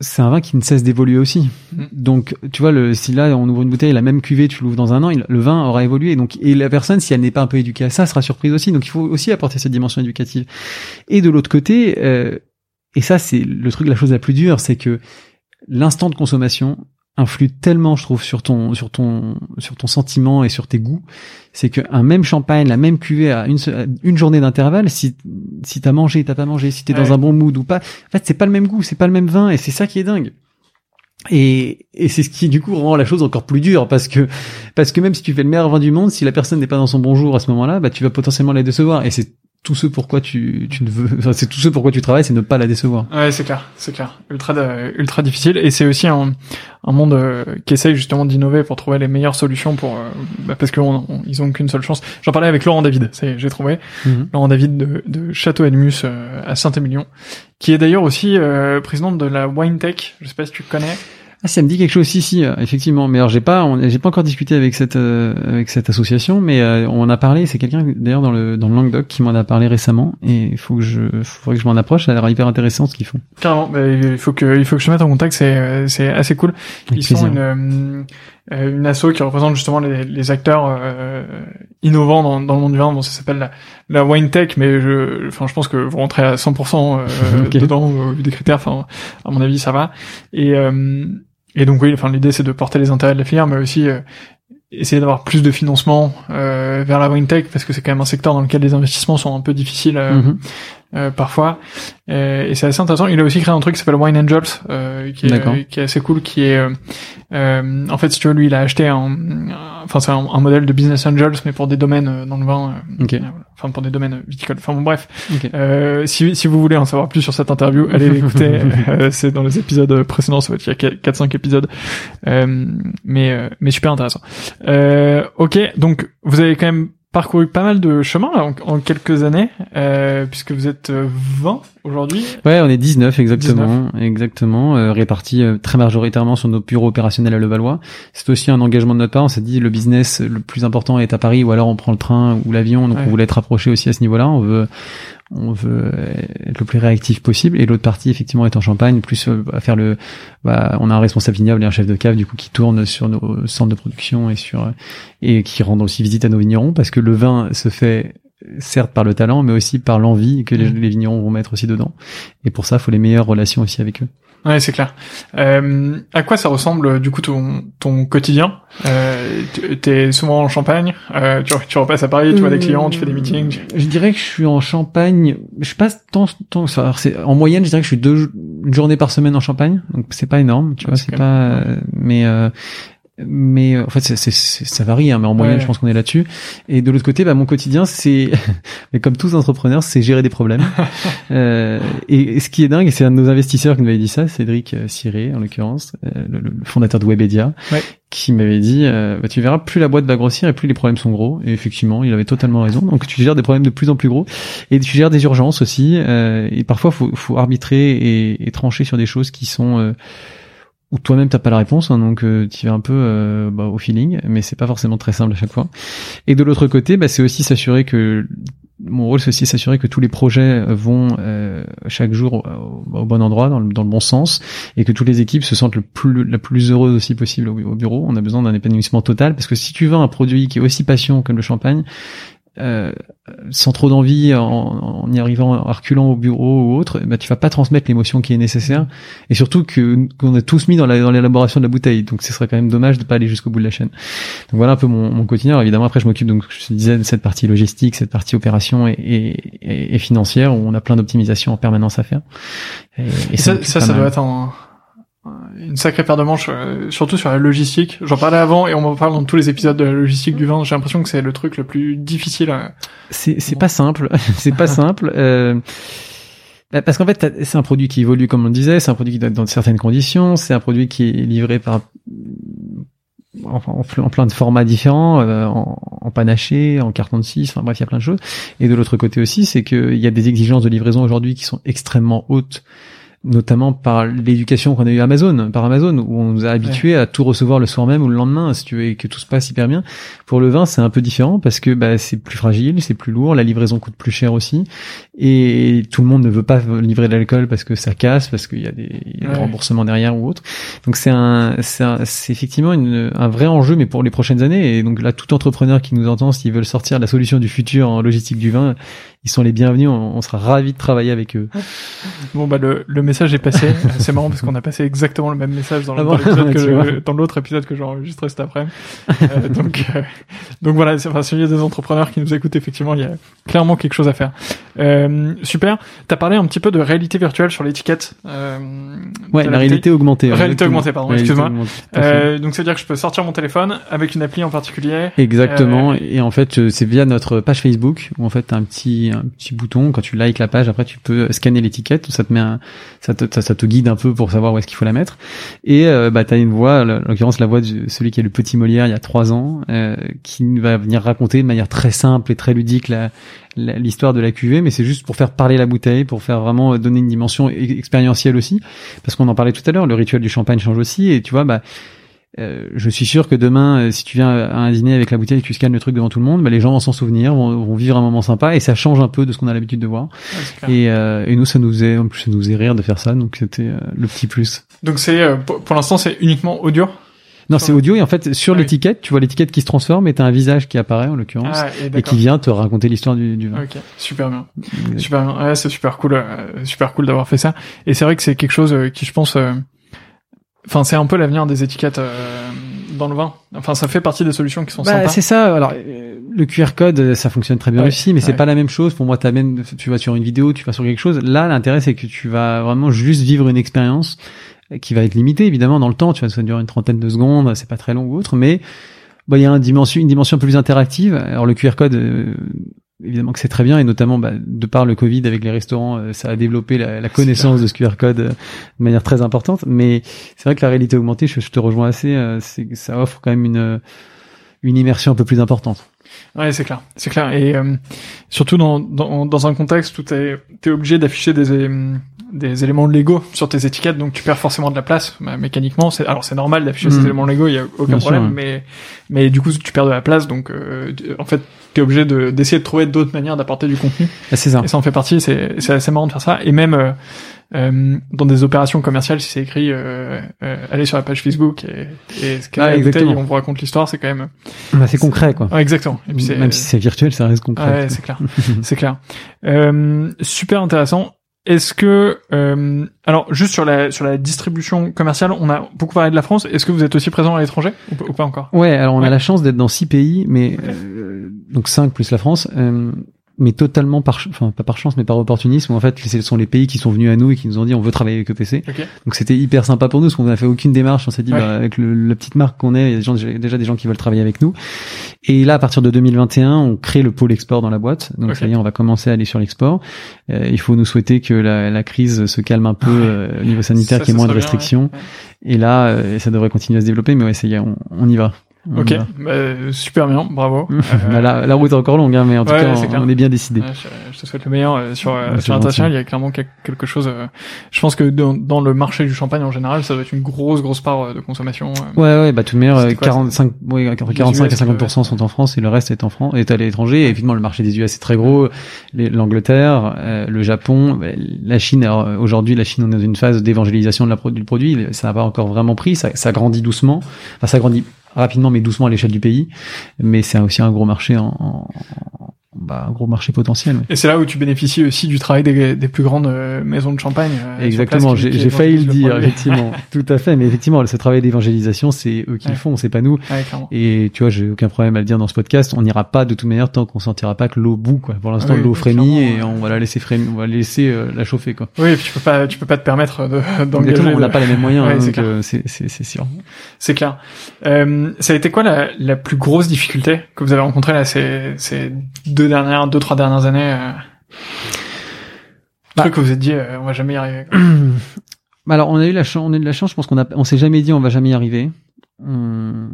c'est un vin qui ne cesse d'évoluer aussi. Mhm. Donc, tu vois, le, si là on ouvre une bouteille, la même cuvée, tu l'ouvres dans un an, il- le vin aura évolué. Donc, et la personne, si elle n'est pas un peu éduquée à ça, sera surprise aussi. Donc, il faut aussi apporter cette dimension éducative. Et de l'autre côté, euh, et ça, c'est le truc, la chose la plus dure, c'est que l'instant de consommation influe tellement, je trouve, sur ton, sur ton, sur ton sentiment et sur tes goûts. C'est qu'un même champagne, la même cuvée à une, une journée d'intervalle, si, si t'as mangé, t'as pas mangé, si t'es dans un bon mood ou pas, en fait, c'est pas le même goût, c'est pas le même vin et c'est ça qui est dingue. Et, et c'est ce qui du coup rend la chose encore plus dure parce que parce que même si tu fais le meilleur vin du monde, si la personne n'est pas dans son bon jour à ce moment-là, bah tu vas potentiellement la décevoir. Et c'est tout ce pourquoi tu, tu ne veux, enfin, c'est tout ce pourquoi tu travailles, c'est ne pas la décevoir. Ouais, c'est clair, c'est clair, ultra ultra difficile, et c'est aussi un, un monde euh, qui essaye justement d'innover pour trouver les meilleures solutions pour, euh, bah, parce qu'ils ils ont qu'une seule chance. J'en parlais avec Laurent David, c'est j'ai trouvé mhm. Laurent David de, de Château Edmus euh, à Saint-Émilion, qui est d'ailleurs aussi président de la Wine Tech. Je sais pas si tu connais. Ah, ça me dit quelque chose, si, si, euh, effectivement. Mais alors, j'ai pas, j'ai pas encore discuté avec cette, euh, avec cette association, mais euh, on en a parlé. C'est quelqu'un d'ailleurs dans le dans le Languedoc qui m'en a parlé récemment, et il faut que je, faudrait que je m'en approche. Ça a l'air hyper intéressant ce qu'ils font. Carrément, bah, il faut que, il faut que je te mette en contact. C'est, c'est assez cool. Ils sont une, une asso qui représente justement les, les acteurs innovants dans, dans le monde du vin. Bon, ça s'appelle la, la wine tech, mais je, enfin, je pense que vous rentrez à 100% dedans au vu des critères. Enfin, à mon avis, ça va. Et et donc oui, enfin l'idée c'est de porter les intérêts de la filière, mais aussi euh, essayer d'avoir plus de financement euh, vers la wine tech parce que c'est quand même un secteur dans lequel les investissements sont un peu difficiles euh, mhm. Euh parfois. Et, et c'est assez intéressant. Il a aussi créé un truc qui s'appelle Wine Angels, euh, qui, est, qui est assez cool, qui est en fait si tu veux lui il a acheté un, enfin c'est un, modèle de business angels mais pour des domaines dans le vin. Okay enfin pour des domaines viticoles. Enfin bon bref. Euh, si, si vous voulez en savoir plus sur cette interview, allez l'écouter. euh, c'est dans les épisodes précédents, ça va être il y a 4-5 épisodes. Euh, mais euh, mais super intéressant. Euh, ok, donc vous avez quand même parcouru pas mal de chemin là, en, quelques années, euh, puisque vous êtes 20 euh, aujourd'hui. Ouais, on est 19 exactement, exactement, euh, répartis euh, très majoritairement sur nos bureaux opérationnels à Levallois. C'est aussi un engagement de notre part. On s'est dit le business le plus important est à Paris, ou alors on prend le train ou l'avion. Donc on voulait être rapproché aussi à ce niveau-là. On veut on veut être le plus réactif possible et l'autre partie effectivement est en Champagne plus euh, à faire le bah, on a un responsable vignoble et un chef de cave du coup qui tourne sur nos centres de production et sur et qui rendent aussi visite à nos vignerons parce que le vin se fait certes par le talent mais aussi par l'envie que les, mmh. les vignerons vont mettre aussi dedans et pour ça il faut les meilleures relations aussi avec eux Ouais, c'est clair. Euh, à quoi ça ressemble du coup ton, ton quotidien? Euh, T'es souvent en Champagne, euh, tu, tu repasses à Paris, tu vois des clients, tu fais des meetings? Je dirais que je suis en Champagne. Je passe tant, tant ça. C'est en moyenne, je dirais que je suis deux une journée par semaine en Champagne, donc c'est pas énorme, tu vois. C'est pas, mais euh, mais euh, en fait c'est, c'est, ça varie hein, mais en moyenne je pense qu'on est là-dessus. Et de l'autre côté bah, mon quotidien c'est mais comme tous entrepreneurs c'est gérer des problèmes. Euh, et, ce qui est dingue c'est un de nos investisseurs qui nous avait dit ça Cédric Ciré euh, en l'occurrence euh, le, fondateur de Webedia ouais. qui m'avait dit bah, tu verras plus la boîte va grossir et plus les problèmes sont gros. Et effectivement il avait totalement raison. Donc tu gères des problèmes de plus en plus gros. Et tu gères des urgences aussi et parfois faut, faut arbitrer et, et, trancher sur des choses qui sont ou toi-même t'as pas la réponse, hein, donc euh, tu vas un peu euh, bah, au feeling, mais c'est pas forcément très simple à chaque fois. Et de l'autre côté, bah, c'est aussi s'assurer que mon rôle, c'est aussi s'assurer que tous les projets vont euh, chaque jour au, bon endroit, dans le, bon sens, et que toutes les équipes se sentent le plus, la plus heureuse aussi possible au, au bureau. On a besoin d'un épanouissement total, parce que si tu vends un produit qui est aussi passion comme le champagne, euh, sans trop d'envie, en, en, y arrivant, en reculant au bureau ou autre, bah, tu vas pas transmettre l'émotion qui est nécessaire. Et surtout que qu'on a tous mis dans la dans l'élaboration de la bouteille. Donc ce serait quand même dommage de pas aller jusqu'au bout de la chaîne. Donc voilà un peu mon, mon quotidien. évidemment après je m'occupe donc je te disais de cette partie logistique, cette partie opération et, et, et financière où on a plein d'optimisation en permanence à faire. Et, ça, ça, ça doit être un une sacrée paire de manches, euh, surtout sur la logistique. J'en parlais avant et on m'en parle dans tous les épisodes de la logistique du vin. J'ai l'impression que c'est le truc le plus difficile. À... C'est c'est pas simple, c'est pas simple. Euh... Bah, parce qu'en fait, c'est un produit qui évolue, comme on le disait, c'est un produit qui doit être dans certaines conditions, c'est un produit qui est livré par en, en, plein de formats différents, euh, en, en, panaché, en carton de 6, enfin bref, il y a plein de choses. Et de l'autre côté aussi, c'est qu'il y a des exigences de livraison aujourd'hui qui sont extrêmement hautes notamment par l'éducation qu'on a eu Amazon, par Amazon, où on nous a habitués à tout recevoir le soir même ou le lendemain, si tu veux, et que tout se passe hyper bien. Pour le vin, c'est un peu différent parce que bah, c'est plus fragile, c'est plus lourd, la livraison coûte plus cher aussi, et tout le monde ne veut pas livrer de l'alcool parce que ça casse, parce qu'il y a des, remboursements derrière ou autre. Donc c'est un, c'est effectivement une, un vrai enjeu, mais pour les prochaines années. Et donc là, tout entrepreneur qui nous entend, s'ils veulent sortir la solution du futur en logistique du vin, ils sont les bienvenus. On, sera ravis de travailler avec eux. Bon bah le, le message est passé. c'est marrant parce qu'on a passé exactement le même message dans Ah bon dans l'autre épisode que j'ai enregistré cet après. Euh, donc, euh, donc voilà, c'est- enfin, s'il y a des entrepreneurs qui nous écoutent, effectivement, il y a clairement quelque chose à faire. Euh, super. T'as parlé un petit peu de réalité virtuelle sur l'étiquette. Euh, Ouais, la réalité augmentée. Réalité augmentée, pardon, excuse-moi. à. Euh, donc, c'est-à-dire que je peux sortir mon téléphone avec une appli en particulier. Exactement. Euh, Et en fait, euh, c'est via notre page Facebook où en fait t'as un petit un petit bouton quand tu likes la page. Après, tu peux scanner l'étiquette. Ça te met un, ça te ça, te guide un peu pour savoir où est-ce qu'il faut la mettre. Et euh, bah t'as une voix, en l'occurrence la voix de celui qui est le petit Molière il y a trois ans, euh, qui va venir raconter de manière très simple et très ludique la la- l'histoire de la cuvée, mais c'est juste pour faire parler la bouteille, pour faire vraiment euh, donner une dimension e- expérientielle aussi, parce qu'on en parlait tout à l'heure, le rituel du champagne change aussi, et tu vois, bah euh, je suis sûr que demain, euh, si tu viens à un dîner avec la bouteille et que tu scannes le truc devant tout le monde, bah, les gens vont s'en souvenir, vont, vont vivre un moment sympa et ça change un peu de ce qu'on a l'habitude de voir. Et, euh, et nous, ça nous est, en plus, ça nous est rire de faire ça, donc c'était euh, le petit plus. Donc, c'est euh, pour, l'instant, c'est uniquement audio? Non, c'est audio et en fait sur Ah l'étiquette, tu vois l'étiquette qui se transforme et t'as un visage qui apparaît en l'occurrence Ah, et qui vient te raconter l'histoire du, du vin. Ok, super bien. Super bien. Ouais, c'est super cool, euh, super cool d'avoir fait ça. Et c'est vrai que c'est quelque chose qui, je pense, euh, enfin, c'est un peu l'avenir des étiquettes euh, dans le vin. Enfin, ça fait partie des solutions qui sont Bah, sympas. c'est ça. Alors, euh, le QR code, euh, ça fonctionne très bien Ouais, aussi, mais c'est ouais. pas la même chose. Pour moi, t'amènes, tu vas sur une vidéo, tu vas sur quelque chose. Là, l'intérêt, c'est que tu vas vraiment juste vivre une expérience qui va être limitée, évidemment, dans le temps. Tu vois, ça dure une trentaine de secondes, c'est pas très long ou autre, mais bah, il y a une dimension, une dimension un peu plus interactive. Alors, le QR code, euh, évidemment que c'est très bien, et notamment, bah, de par le Covid avec les restaurants, euh, ça a développé la, la connaissance de ce QR code euh, de manière très importante. Mais c'est vrai que la réalité augmentée, je, je te rejoins assez, euh, c'est, ça offre quand même une une immersion un peu plus importante. Ouais, c'est clair, c'est clair. Et euh, surtout dans, dans, dans un contexte où t'es es obligé d'afficher des, des éléments Lego sur tes étiquettes, donc tu perds forcément de la place bah, mécaniquement. C'est alors c'est normal d'afficher ces Mhm. éléments Lego, il y a aucun Bien sûr, problème, ouais. mais mais du coup tu perds de la place, donc euh, en fait t'es obligé de d'essayer de trouver d'autres manières d'apporter du contenu. Ah, c'est ça. Et ça en fait partie. C'est c'est assez marrant de faire ça. Et même euh, euh, dans des opérations commerciales, si c'est écrit, euh, euh, allez sur la page Facebook et, et Ah, la bouteille, on vous raconte l'histoire, c'est quand même. Bah, c'est concret, quoi. Ouais, exactement. Et puis Même si c'est virtuel, ça reste concret. Ouais, c'est clair, c'est clair. Euh, super intéressant. Est-ce que, euh, alors juste sur la sur la distribution commerciale, on a beaucoup parlé de la France. Est-ce que vous êtes aussi présent à l'étranger ou, pas- ou pas encore? Ouais, alors on Ouais. a la chance d'être dans six pays, mais euh, donc cinq plus la France, euh, mais totalement par, enfin pas par chance, mais par opportunisme. En fait, ce sont les pays qui sont venus à nous et qui nous ont dit on veut travailler avec EPC. Donc c'était hyper sympa pour nous, parce qu'on n'a fait aucune démarche. On s'est dit Ouais. bah, avec le, la petite marque qu'on est, il y a des gens, déjà des gens qui veulent travailler avec nous. Et là, à partir de 2021, on crée le pôle export dans la boîte. Donc ça y est, on va commencer à aller sur l'export. Euh, il faut nous souhaiter que la, la crise se calme un peu euh, au niveau sanitaire, qu'il y ait moins de bien, restrictions. ouais. Et là, euh, ça devrait continuer à se développer, mais ouais, ça y est, on, on y va. Ok, va. bah, super bien, bravo. Euh, Bah, la, la route est encore longue, hein, mais en tout ouais, cas, on, est bien décidé. Ouais, je, je te souhaite le meilleur euh, sur euh, sur l'international. Il y a clairement quel- quelque chose. euh, je pense que dans, dans le marché du champagne en général, ça doit être une grosse grosse part euh, de consommation. euh. Ouais, ouais, bah tout de même, C'était euh, quoi, 45, ouais, entre Les 45 et US, 50 sont en France et le reste est en France, est à l'étranger. Et évidemment, le marché des US est très gros. L'Angleterre, euh, le Japon, bah, la Chine. Euh, aujourd'hui, la Chine on est dans une phase d'évangélisation de la du produit. Ça n'a pas encore vraiment pris. Ça, ça grandit doucement. Enfin, ça grandit rapidement, mais doucement à l'échelle du pays. Mais c'est aussi un gros marché en, bah, un gros marché potentiel. ouais. Et c'est là où tu bénéficies aussi du travail des, des plus grandes euh, maisons de champagne. euh, Exactement, j'ai failli le dire, effectivement. Tout à fait, mais effectivement, ce travail d'évangélisation, c'est eux qui le font, c'est pas nous. Ouais, clairement. Et tu vois, j'ai aucun problème à le dire dans ce podcast. On n'ira pas de toute manière tant qu'on sentira pas que l'eau bout. Quoi. Pour l'instant, Oui, l'eau frémit et on va la laisser frémir, on va laisser euh, la chauffer. Quoi. Oui, et puis tu peux pas, tu peux pas te permettre de- d'engager. Exactement, on n'a de- pas les mêmes moyens, Ouais, hein, c'est donc clair. euh, c'est c'est c'est sûr. C'est clair. Euh, ça a été quoi la, la plus grosse difficulté que vous avez rencontrée là ces, ces deux dernières, deux trois dernières années euh... Bah. truc que vous êtes dit, euh, on va jamais y arriver. quoi. Bah Alors, on a eu la chance, on a eu de la chance. Je pense qu'on a, on s'est jamais dit on va jamais y arriver. On,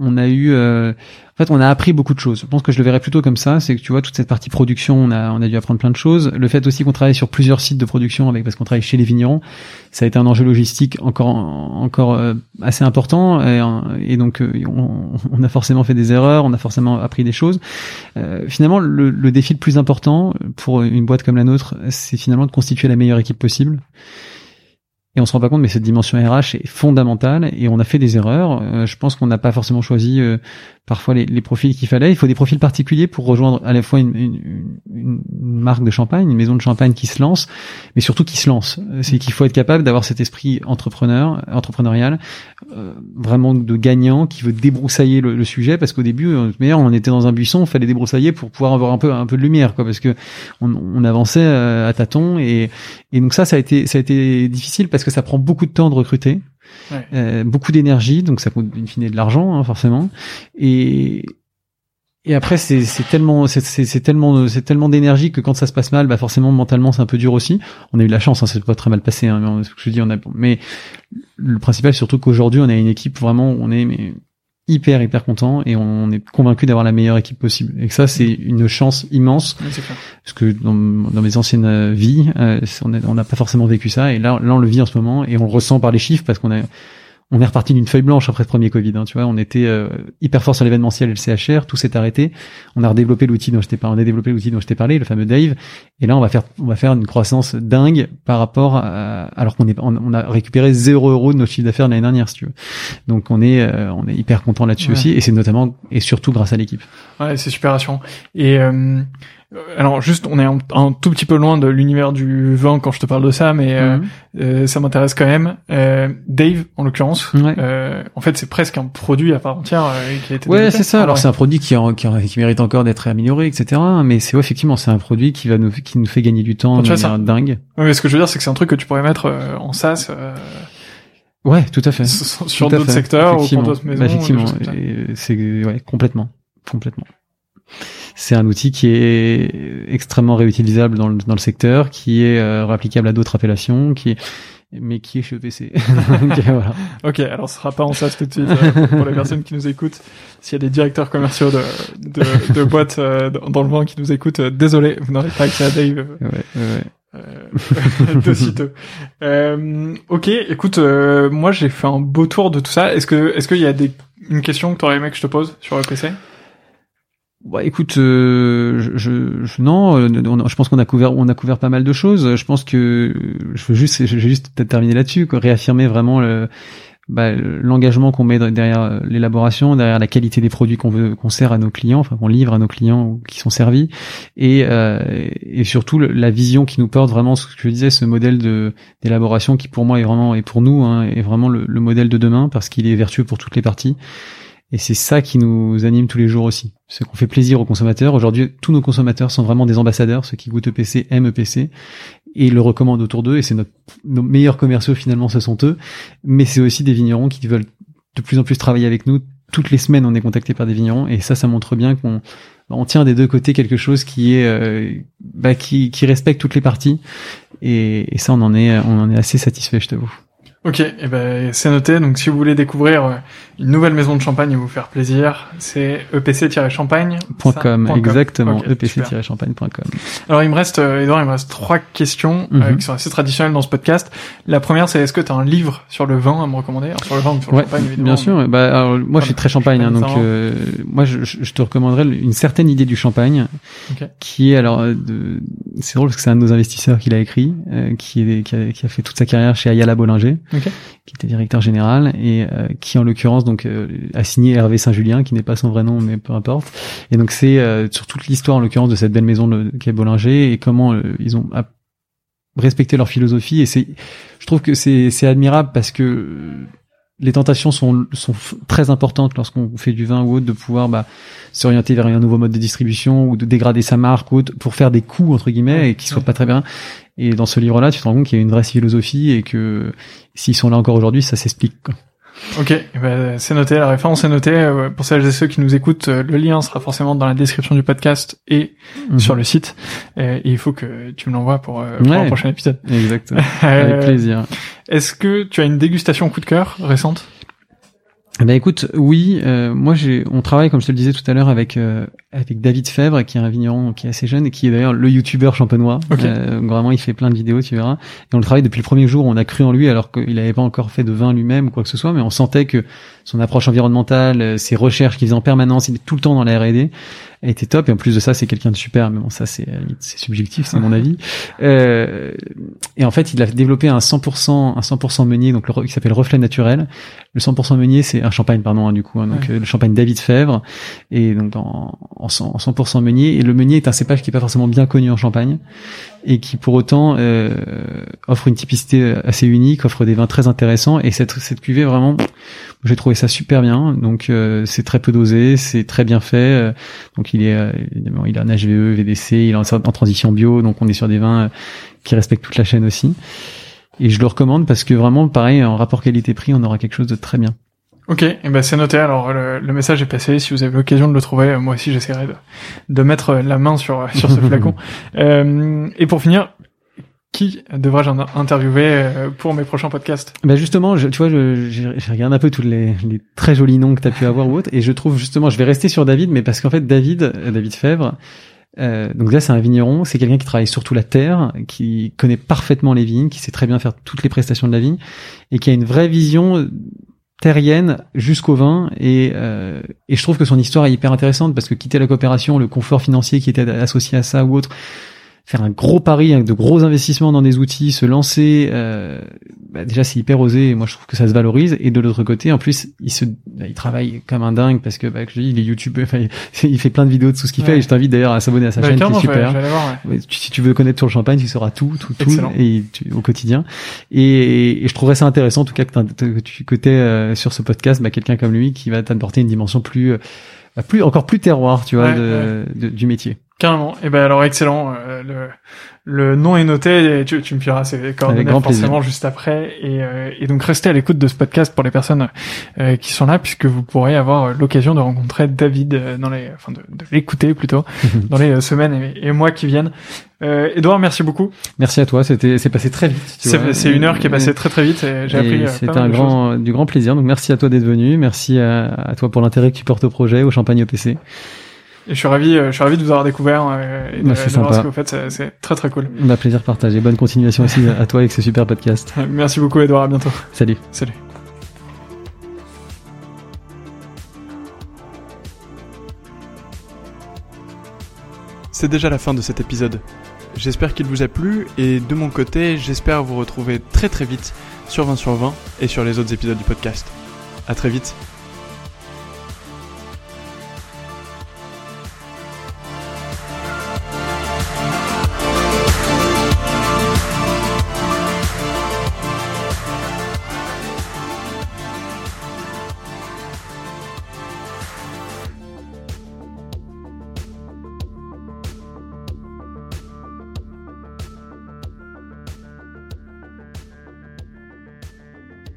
on a eu, euh, en fait, on a appris beaucoup de choses. Je pense que je le verrais plutôt comme ça. C'est que tu vois toute cette partie production, on a, on a dû apprendre plein de choses. Le fait aussi qu'on travaille sur plusieurs sites de production avec, parce qu'on travaille chez les vignerons, ça a été un enjeu logistique encore, encore euh, assez important. Et, et donc, euh, on, on a forcément fait des erreurs, on a forcément appris des choses. Euh, finalement, le, le défi le plus important pour une boîte comme la nôtre, c'est finalement de constituer la meilleure équipe possible. Et on se rend pas compte, mais cette dimension RH est fondamentale et on a fait des erreurs. Euh, je pense qu'on n'a pas forcément choisi euh, parfois les, les profils qu'il fallait. Il faut des profils particuliers pour rejoindre à la fois une, une, une, marque de champagne, une maison de champagne qui se lance, mais surtout qui se lance. C'est qu'il faut être capable d'avoir cet esprit entrepreneur, entrepreneurial, euh, vraiment de gagnant, qui veut débroussailler le, le sujet, parce qu'au début, meilleur, on était dans un buisson, il fallait débroussailler pour pouvoir avoir un peu un peu de lumière, quoi, parce que on, on avançait euh, à tâtons et, et donc ça, ça a été ça a été difficile parce que ça prend beaucoup de temps de recruter. Euh, beaucoup d'énergie, donc ça coûte une fine de l'argent hein, forcément. Et et après c'est tellement c'est tellement c'est tellement d'énergie que quand ça se passe mal, bah forcément mentalement c'est un peu dur aussi. On a eu la chance, hein, c'est pas très mal passé. Hein, ce que je dis, on mais le principal surtout qu'aujourd'hui on a une équipe vraiment on est mais hyper hyper content et on est convaincu d'avoir la meilleure équipe possible. Et que ça c'est une chance immense parce que dans, dans, mes anciennes vies euh, on n'a pas forcément vécu ça. Et là là on le vit en ce moment et on le ressent par les chiffres parce qu'on a on est reparti d'une feuille blanche après le premier Covid. Hein, tu vois, on était euh, hyper fort sur l'événementiel et le CHR, tout s'est arrêté. On a redéveloppé l'outil dont je t'ai parlé, on a développé l'outil dont je t'ai parlé, le fameux Dave. Et là, on va faire, on va faire une croissance dingue par rapport, à, alors qu'on est, on, a récupéré 0 euros de notre chiffre d'affaires l'année dernière, si tu veux. Donc on est, euh, on est hyper content là-dessus aussi, et c'est notamment et surtout grâce à l'équipe. Ouais, c'est super rassurant. Et euh, alors juste, on est un, tout petit peu loin de l'univers du vin quand je te parle de ça, mais euh, mhm. euh, ça m'intéresse quand même. Dave, en l'occurrence, en fait, c'est presque un produit à part entière qui a été. Ouais, c'est ça. Alors c'est un produit qui, qui, mérite encore d'être amélioré, etc. Mais c'est effectivement, c'est un produit qui va nous qui nous fait gagner du temps de manière dingue. Oui, mais ce que je veux dire, c'est que c'est un truc que tu pourrais mettre en SaaS. Ouais, tout à fait. Sur d'autres secteurs ou pour d'autres maisons. Bah, effectivement, c'est ouais, complètement, complètement. C'est un outil qui est extrêmement réutilisable dans le, dans le secteur, qui est euh, réapplicable à d'autres appellations, qui est mais qui est chez EPC. voilà. Ok, alors ce sera pas en SaaS tout de suite euh, pour les personnes qui nous écoutent. S'il y a des directeurs commerciaux de, de, de boîtes euh, dans le vent qui nous écoutent, euh, désolé, vous n'aurez pas accès à Dave. Ouais, ouais. Euh, de sitôt. Euh, ok, écoute, moi j'ai fait un beau tour de tout ça. Est-ce que est-ce qu'il y a des une question que tu aurais aimé que je te pose sur EPC bah, écoute, euh, je, je, non, euh, je pense qu'on a couvert, on a couvert pas mal de choses. Je pense que je veux juste, je vais juste peut-être terminer là-dessus, réaffirmer vraiment le, bah, l'engagement qu'on met derrière euh, l'élaboration, derrière la qualité des produits qu'on veut, qu'on sert à nos clients, enfin qu'on livre à nos clients qui sont servis, et, et surtout la vision qui nous porte vraiment, ce que je disais, ce modèle de d'élaboration qui pour moi est vraiment et pour nous hein, est vraiment le, le modèle de demain parce qu'il est vertueux pour toutes les parties. Et c'est ça qui nous anime tous les jours aussi. C'est qu'on fait plaisir aux consommateurs. Aujourd'hui, tous nos consommateurs sont vraiment des ambassadeurs. Ceux qui goûtent EPC aiment EPC et le recommandent autour d'eux. Et c'est nos meilleurs commerciaux finalement, ce sont eux. Mais c'est aussi des vignerons qui veulent de plus en plus travailler avec nous. Toutes les semaines, on est contacté par des vignerons et ça, ça montre bien qu'on on tient des deux côtés quelque chose qui est euh, bah, qui, respecte toutes les parties. Et, et ça, on en est on en est assez satisfait, je t'avoue. Ok, et eh ben c'est noté. Donc si vous voulez découvrir euh, une nouvelle maison de champagne et vous faire plaisir, c'est epc-champagne.com. Exactement, epc-champagne.com. Alors il me reste, euh, Edouard, il me reste trois questions euh, mhm. qui sont assez traditionnelles dans ce podcast. La première, c'est est-ce que tu as un livre sur le vin à me recommander? Sur le vin, sur le champagne, évidemment. Bien sûr. Bah, alors, moi, je suis très champagne, hein, donc moi, je, je, te recommanderais une certaine idée du champagne, qui est alors, c'est drôle parce que c'est un de nos investisseurs qui l'a écrit, qui, est, qui a, qui, a, fait toute sa carrière chez Ayala Bollinger qui était directeur général et euh, qui en l'occurrence donc euh, a signé Hervé Saint-Julien, qui n'est pas son vrai nom mais peu importe. Et donc c'est euh, sur toute l'histoire en l'occurrence de cette belle maison de, qui est Bollinger et comment ils ont respecté leur philosophie. Et c'est, je trouve que c'est c'est admirable parce que les tentations sont, sont très importantes lorsqu'on fait du vin ou autre de pouvoir bah, s'orienter vers un nouveau mode de distribution ou de dégrader sa marque ou autre pour faire des coups entre guillemets et qui soient pas très bien. Et dans ce livre-là, tu te rends compte qu'il y a une vraie philosophie et que s'ils sont là encore aujourd'hui, ça s'explique. Ok, eh ben, c'est noté, la référence est notée. Euh, pour celles et ceux qui nous écoutent, euh, le lien sera forcément dans la description du podcast et mhm. sur le site. Et, il faut que tu me l'envoies pour, euh, pour un prochain épisode. Exactement. Avec plaisir. Est-ce que tu as une dégustation coup de cœur récente? Ben écoute, oui, moi j'ai, on travaille comme je te le disais tout à l'heure avec avec David Fèvre, qui est un vigneron qui est assez jeune et qui est d'ailleurs le youtubeur champenois. Euh, vraiment, il fait plein de vidéos, tu verras. Et on le travaille depuis le premier jour. On a cru en lui alors qu'il n'avait pas encore fait de vin lui-même ou quoi que ce soit, mais on sentait que son approche environnementale, euh, ses recherches qu'il faisait en permanence, il est tout le temps dans la R&D, était top. Et en plus de ça, c'est quelqu'un de super. Mais bon, ça c'est c'est subjectif, c'est mon avis. Euh, et en fait, il a développé un 100% un 100% meunier, donc le, qui s'appelle Reflet Naturel. Le 100% meunier, c'est un champagne, pardon, hein, du coup, hein, donc euh, le champagne David Fèvre, et donc en, en 100%, meunier. Et le meunier est un cépage qui est pas forcément bien connu en Champagne et qui pour autant euh, offre une typicité assez unique, offre des vins très intéressants. Et cette cette cuvée vraiment, j'ai trouvé ça super bien. Donc euh, c'est très peu dosé, c'est très bien fait. donc il est évidemment il a un HVE, VDC, il est en, en transition bio, donc on est sur des vins qui respectent toute la chaîne aussi. Et je le recommande parce que vraiment, pareil, en rapport qualité-prix, on aura quelque chose de très bien. Ok, et ben c'est noté. Alors le, message est passé. Si vous avez l'occasion de le trouver, moi aussi j'essaierai de, de mettre la main sur sur ce flacon. Euh, et pour finir, qui devrais-je interviewer euh, pour mes prochains podcasts? Ben justement, je, tu vois, je, je, regarde un peu tous les, les très jolis noms que tu as pu avoir ou autres, et je trouve justement, je vais rester sur David, mais parce qu'en fait David, euh, David Fèvre, euh, donc là, c'est un vigneron, c'est quelqu'un qui travaille surtout la terre, qui connaît parfaitement les vignes, qui sait très bien faire toutes les prestations de la vigne, et qui a une vraie vision terrienne jusqu'au vin. Et, euh, et je trouve que son histoire est hyper intéressante parce que quitter la coopération, le confort financier qui était associé à ça ou autre, faire un gros pari avec de gros investissements dans des outils, se lancer, euh, bah déjà c'est hyper osé. Et moi je trouve que ça se valorise. Et de l'autre côté, en plus, il se, bah, il travaille comme un dingue parce que bah, je dis, il est youtubeur, enfin, il fait plein de vidéos de tout ce qu'il fait. Et je t'invite d'ailleurs à s'abonner à sa bah, chaîne qui est super. Si tu veux connaître sur le champagne, tu sauras tout, tout, tout, et au quotidien. Et, et, je trouverais ça intéressant en tout cas que, tu que euh, sur ce podcast, bah, quelqu'un comme lui qui va t'apporter une dimension plus, euh, bah, plus encore plus terroir, tu vois, de, du métier. Carrément. Et eh ben alors excellent. Euh, le, le nom est noté. Et tu, tu me fileras ses coordonnées forcément juste après. Et, euh, et, donc restez à l'écoute de ce podcast pour les personnes euh, qui sont là, puisque vous pourrez avoir l'occasion de rencontrer David dans les, enfin de, de l'écouter plutôt dans les semaines et, mois qui viennent. Euh, Edouard, merci beaucoup. Merci à toi. C'était, c'est passé très vite. C'est une heure qui est passée très très vite. J'ai appris. C'était un grand, du grand plaisir. Donc merci à toi d'être venu. Merci à, à toi pour l'intérêt que tu portes au projet, au Champagne OPC. Et je suis ravi, euh, je suis ravi de vous avoir découvert euh, et de, bah, de voir ce que vous faites. C'est très très cool. Bah, plaisir partagé. Bonne continuation aussi à toi avec ce super podcast. Merci beaucoup, Edouard. À bientôt. Salut. Salut. C'est déjà la fin de cet épisode. J'espère qu'il vous a plu et de mon côté, j'espère vous retrouver très très vite sur 20 sur 20 et sur les autres épisodes du podcast. À très vite.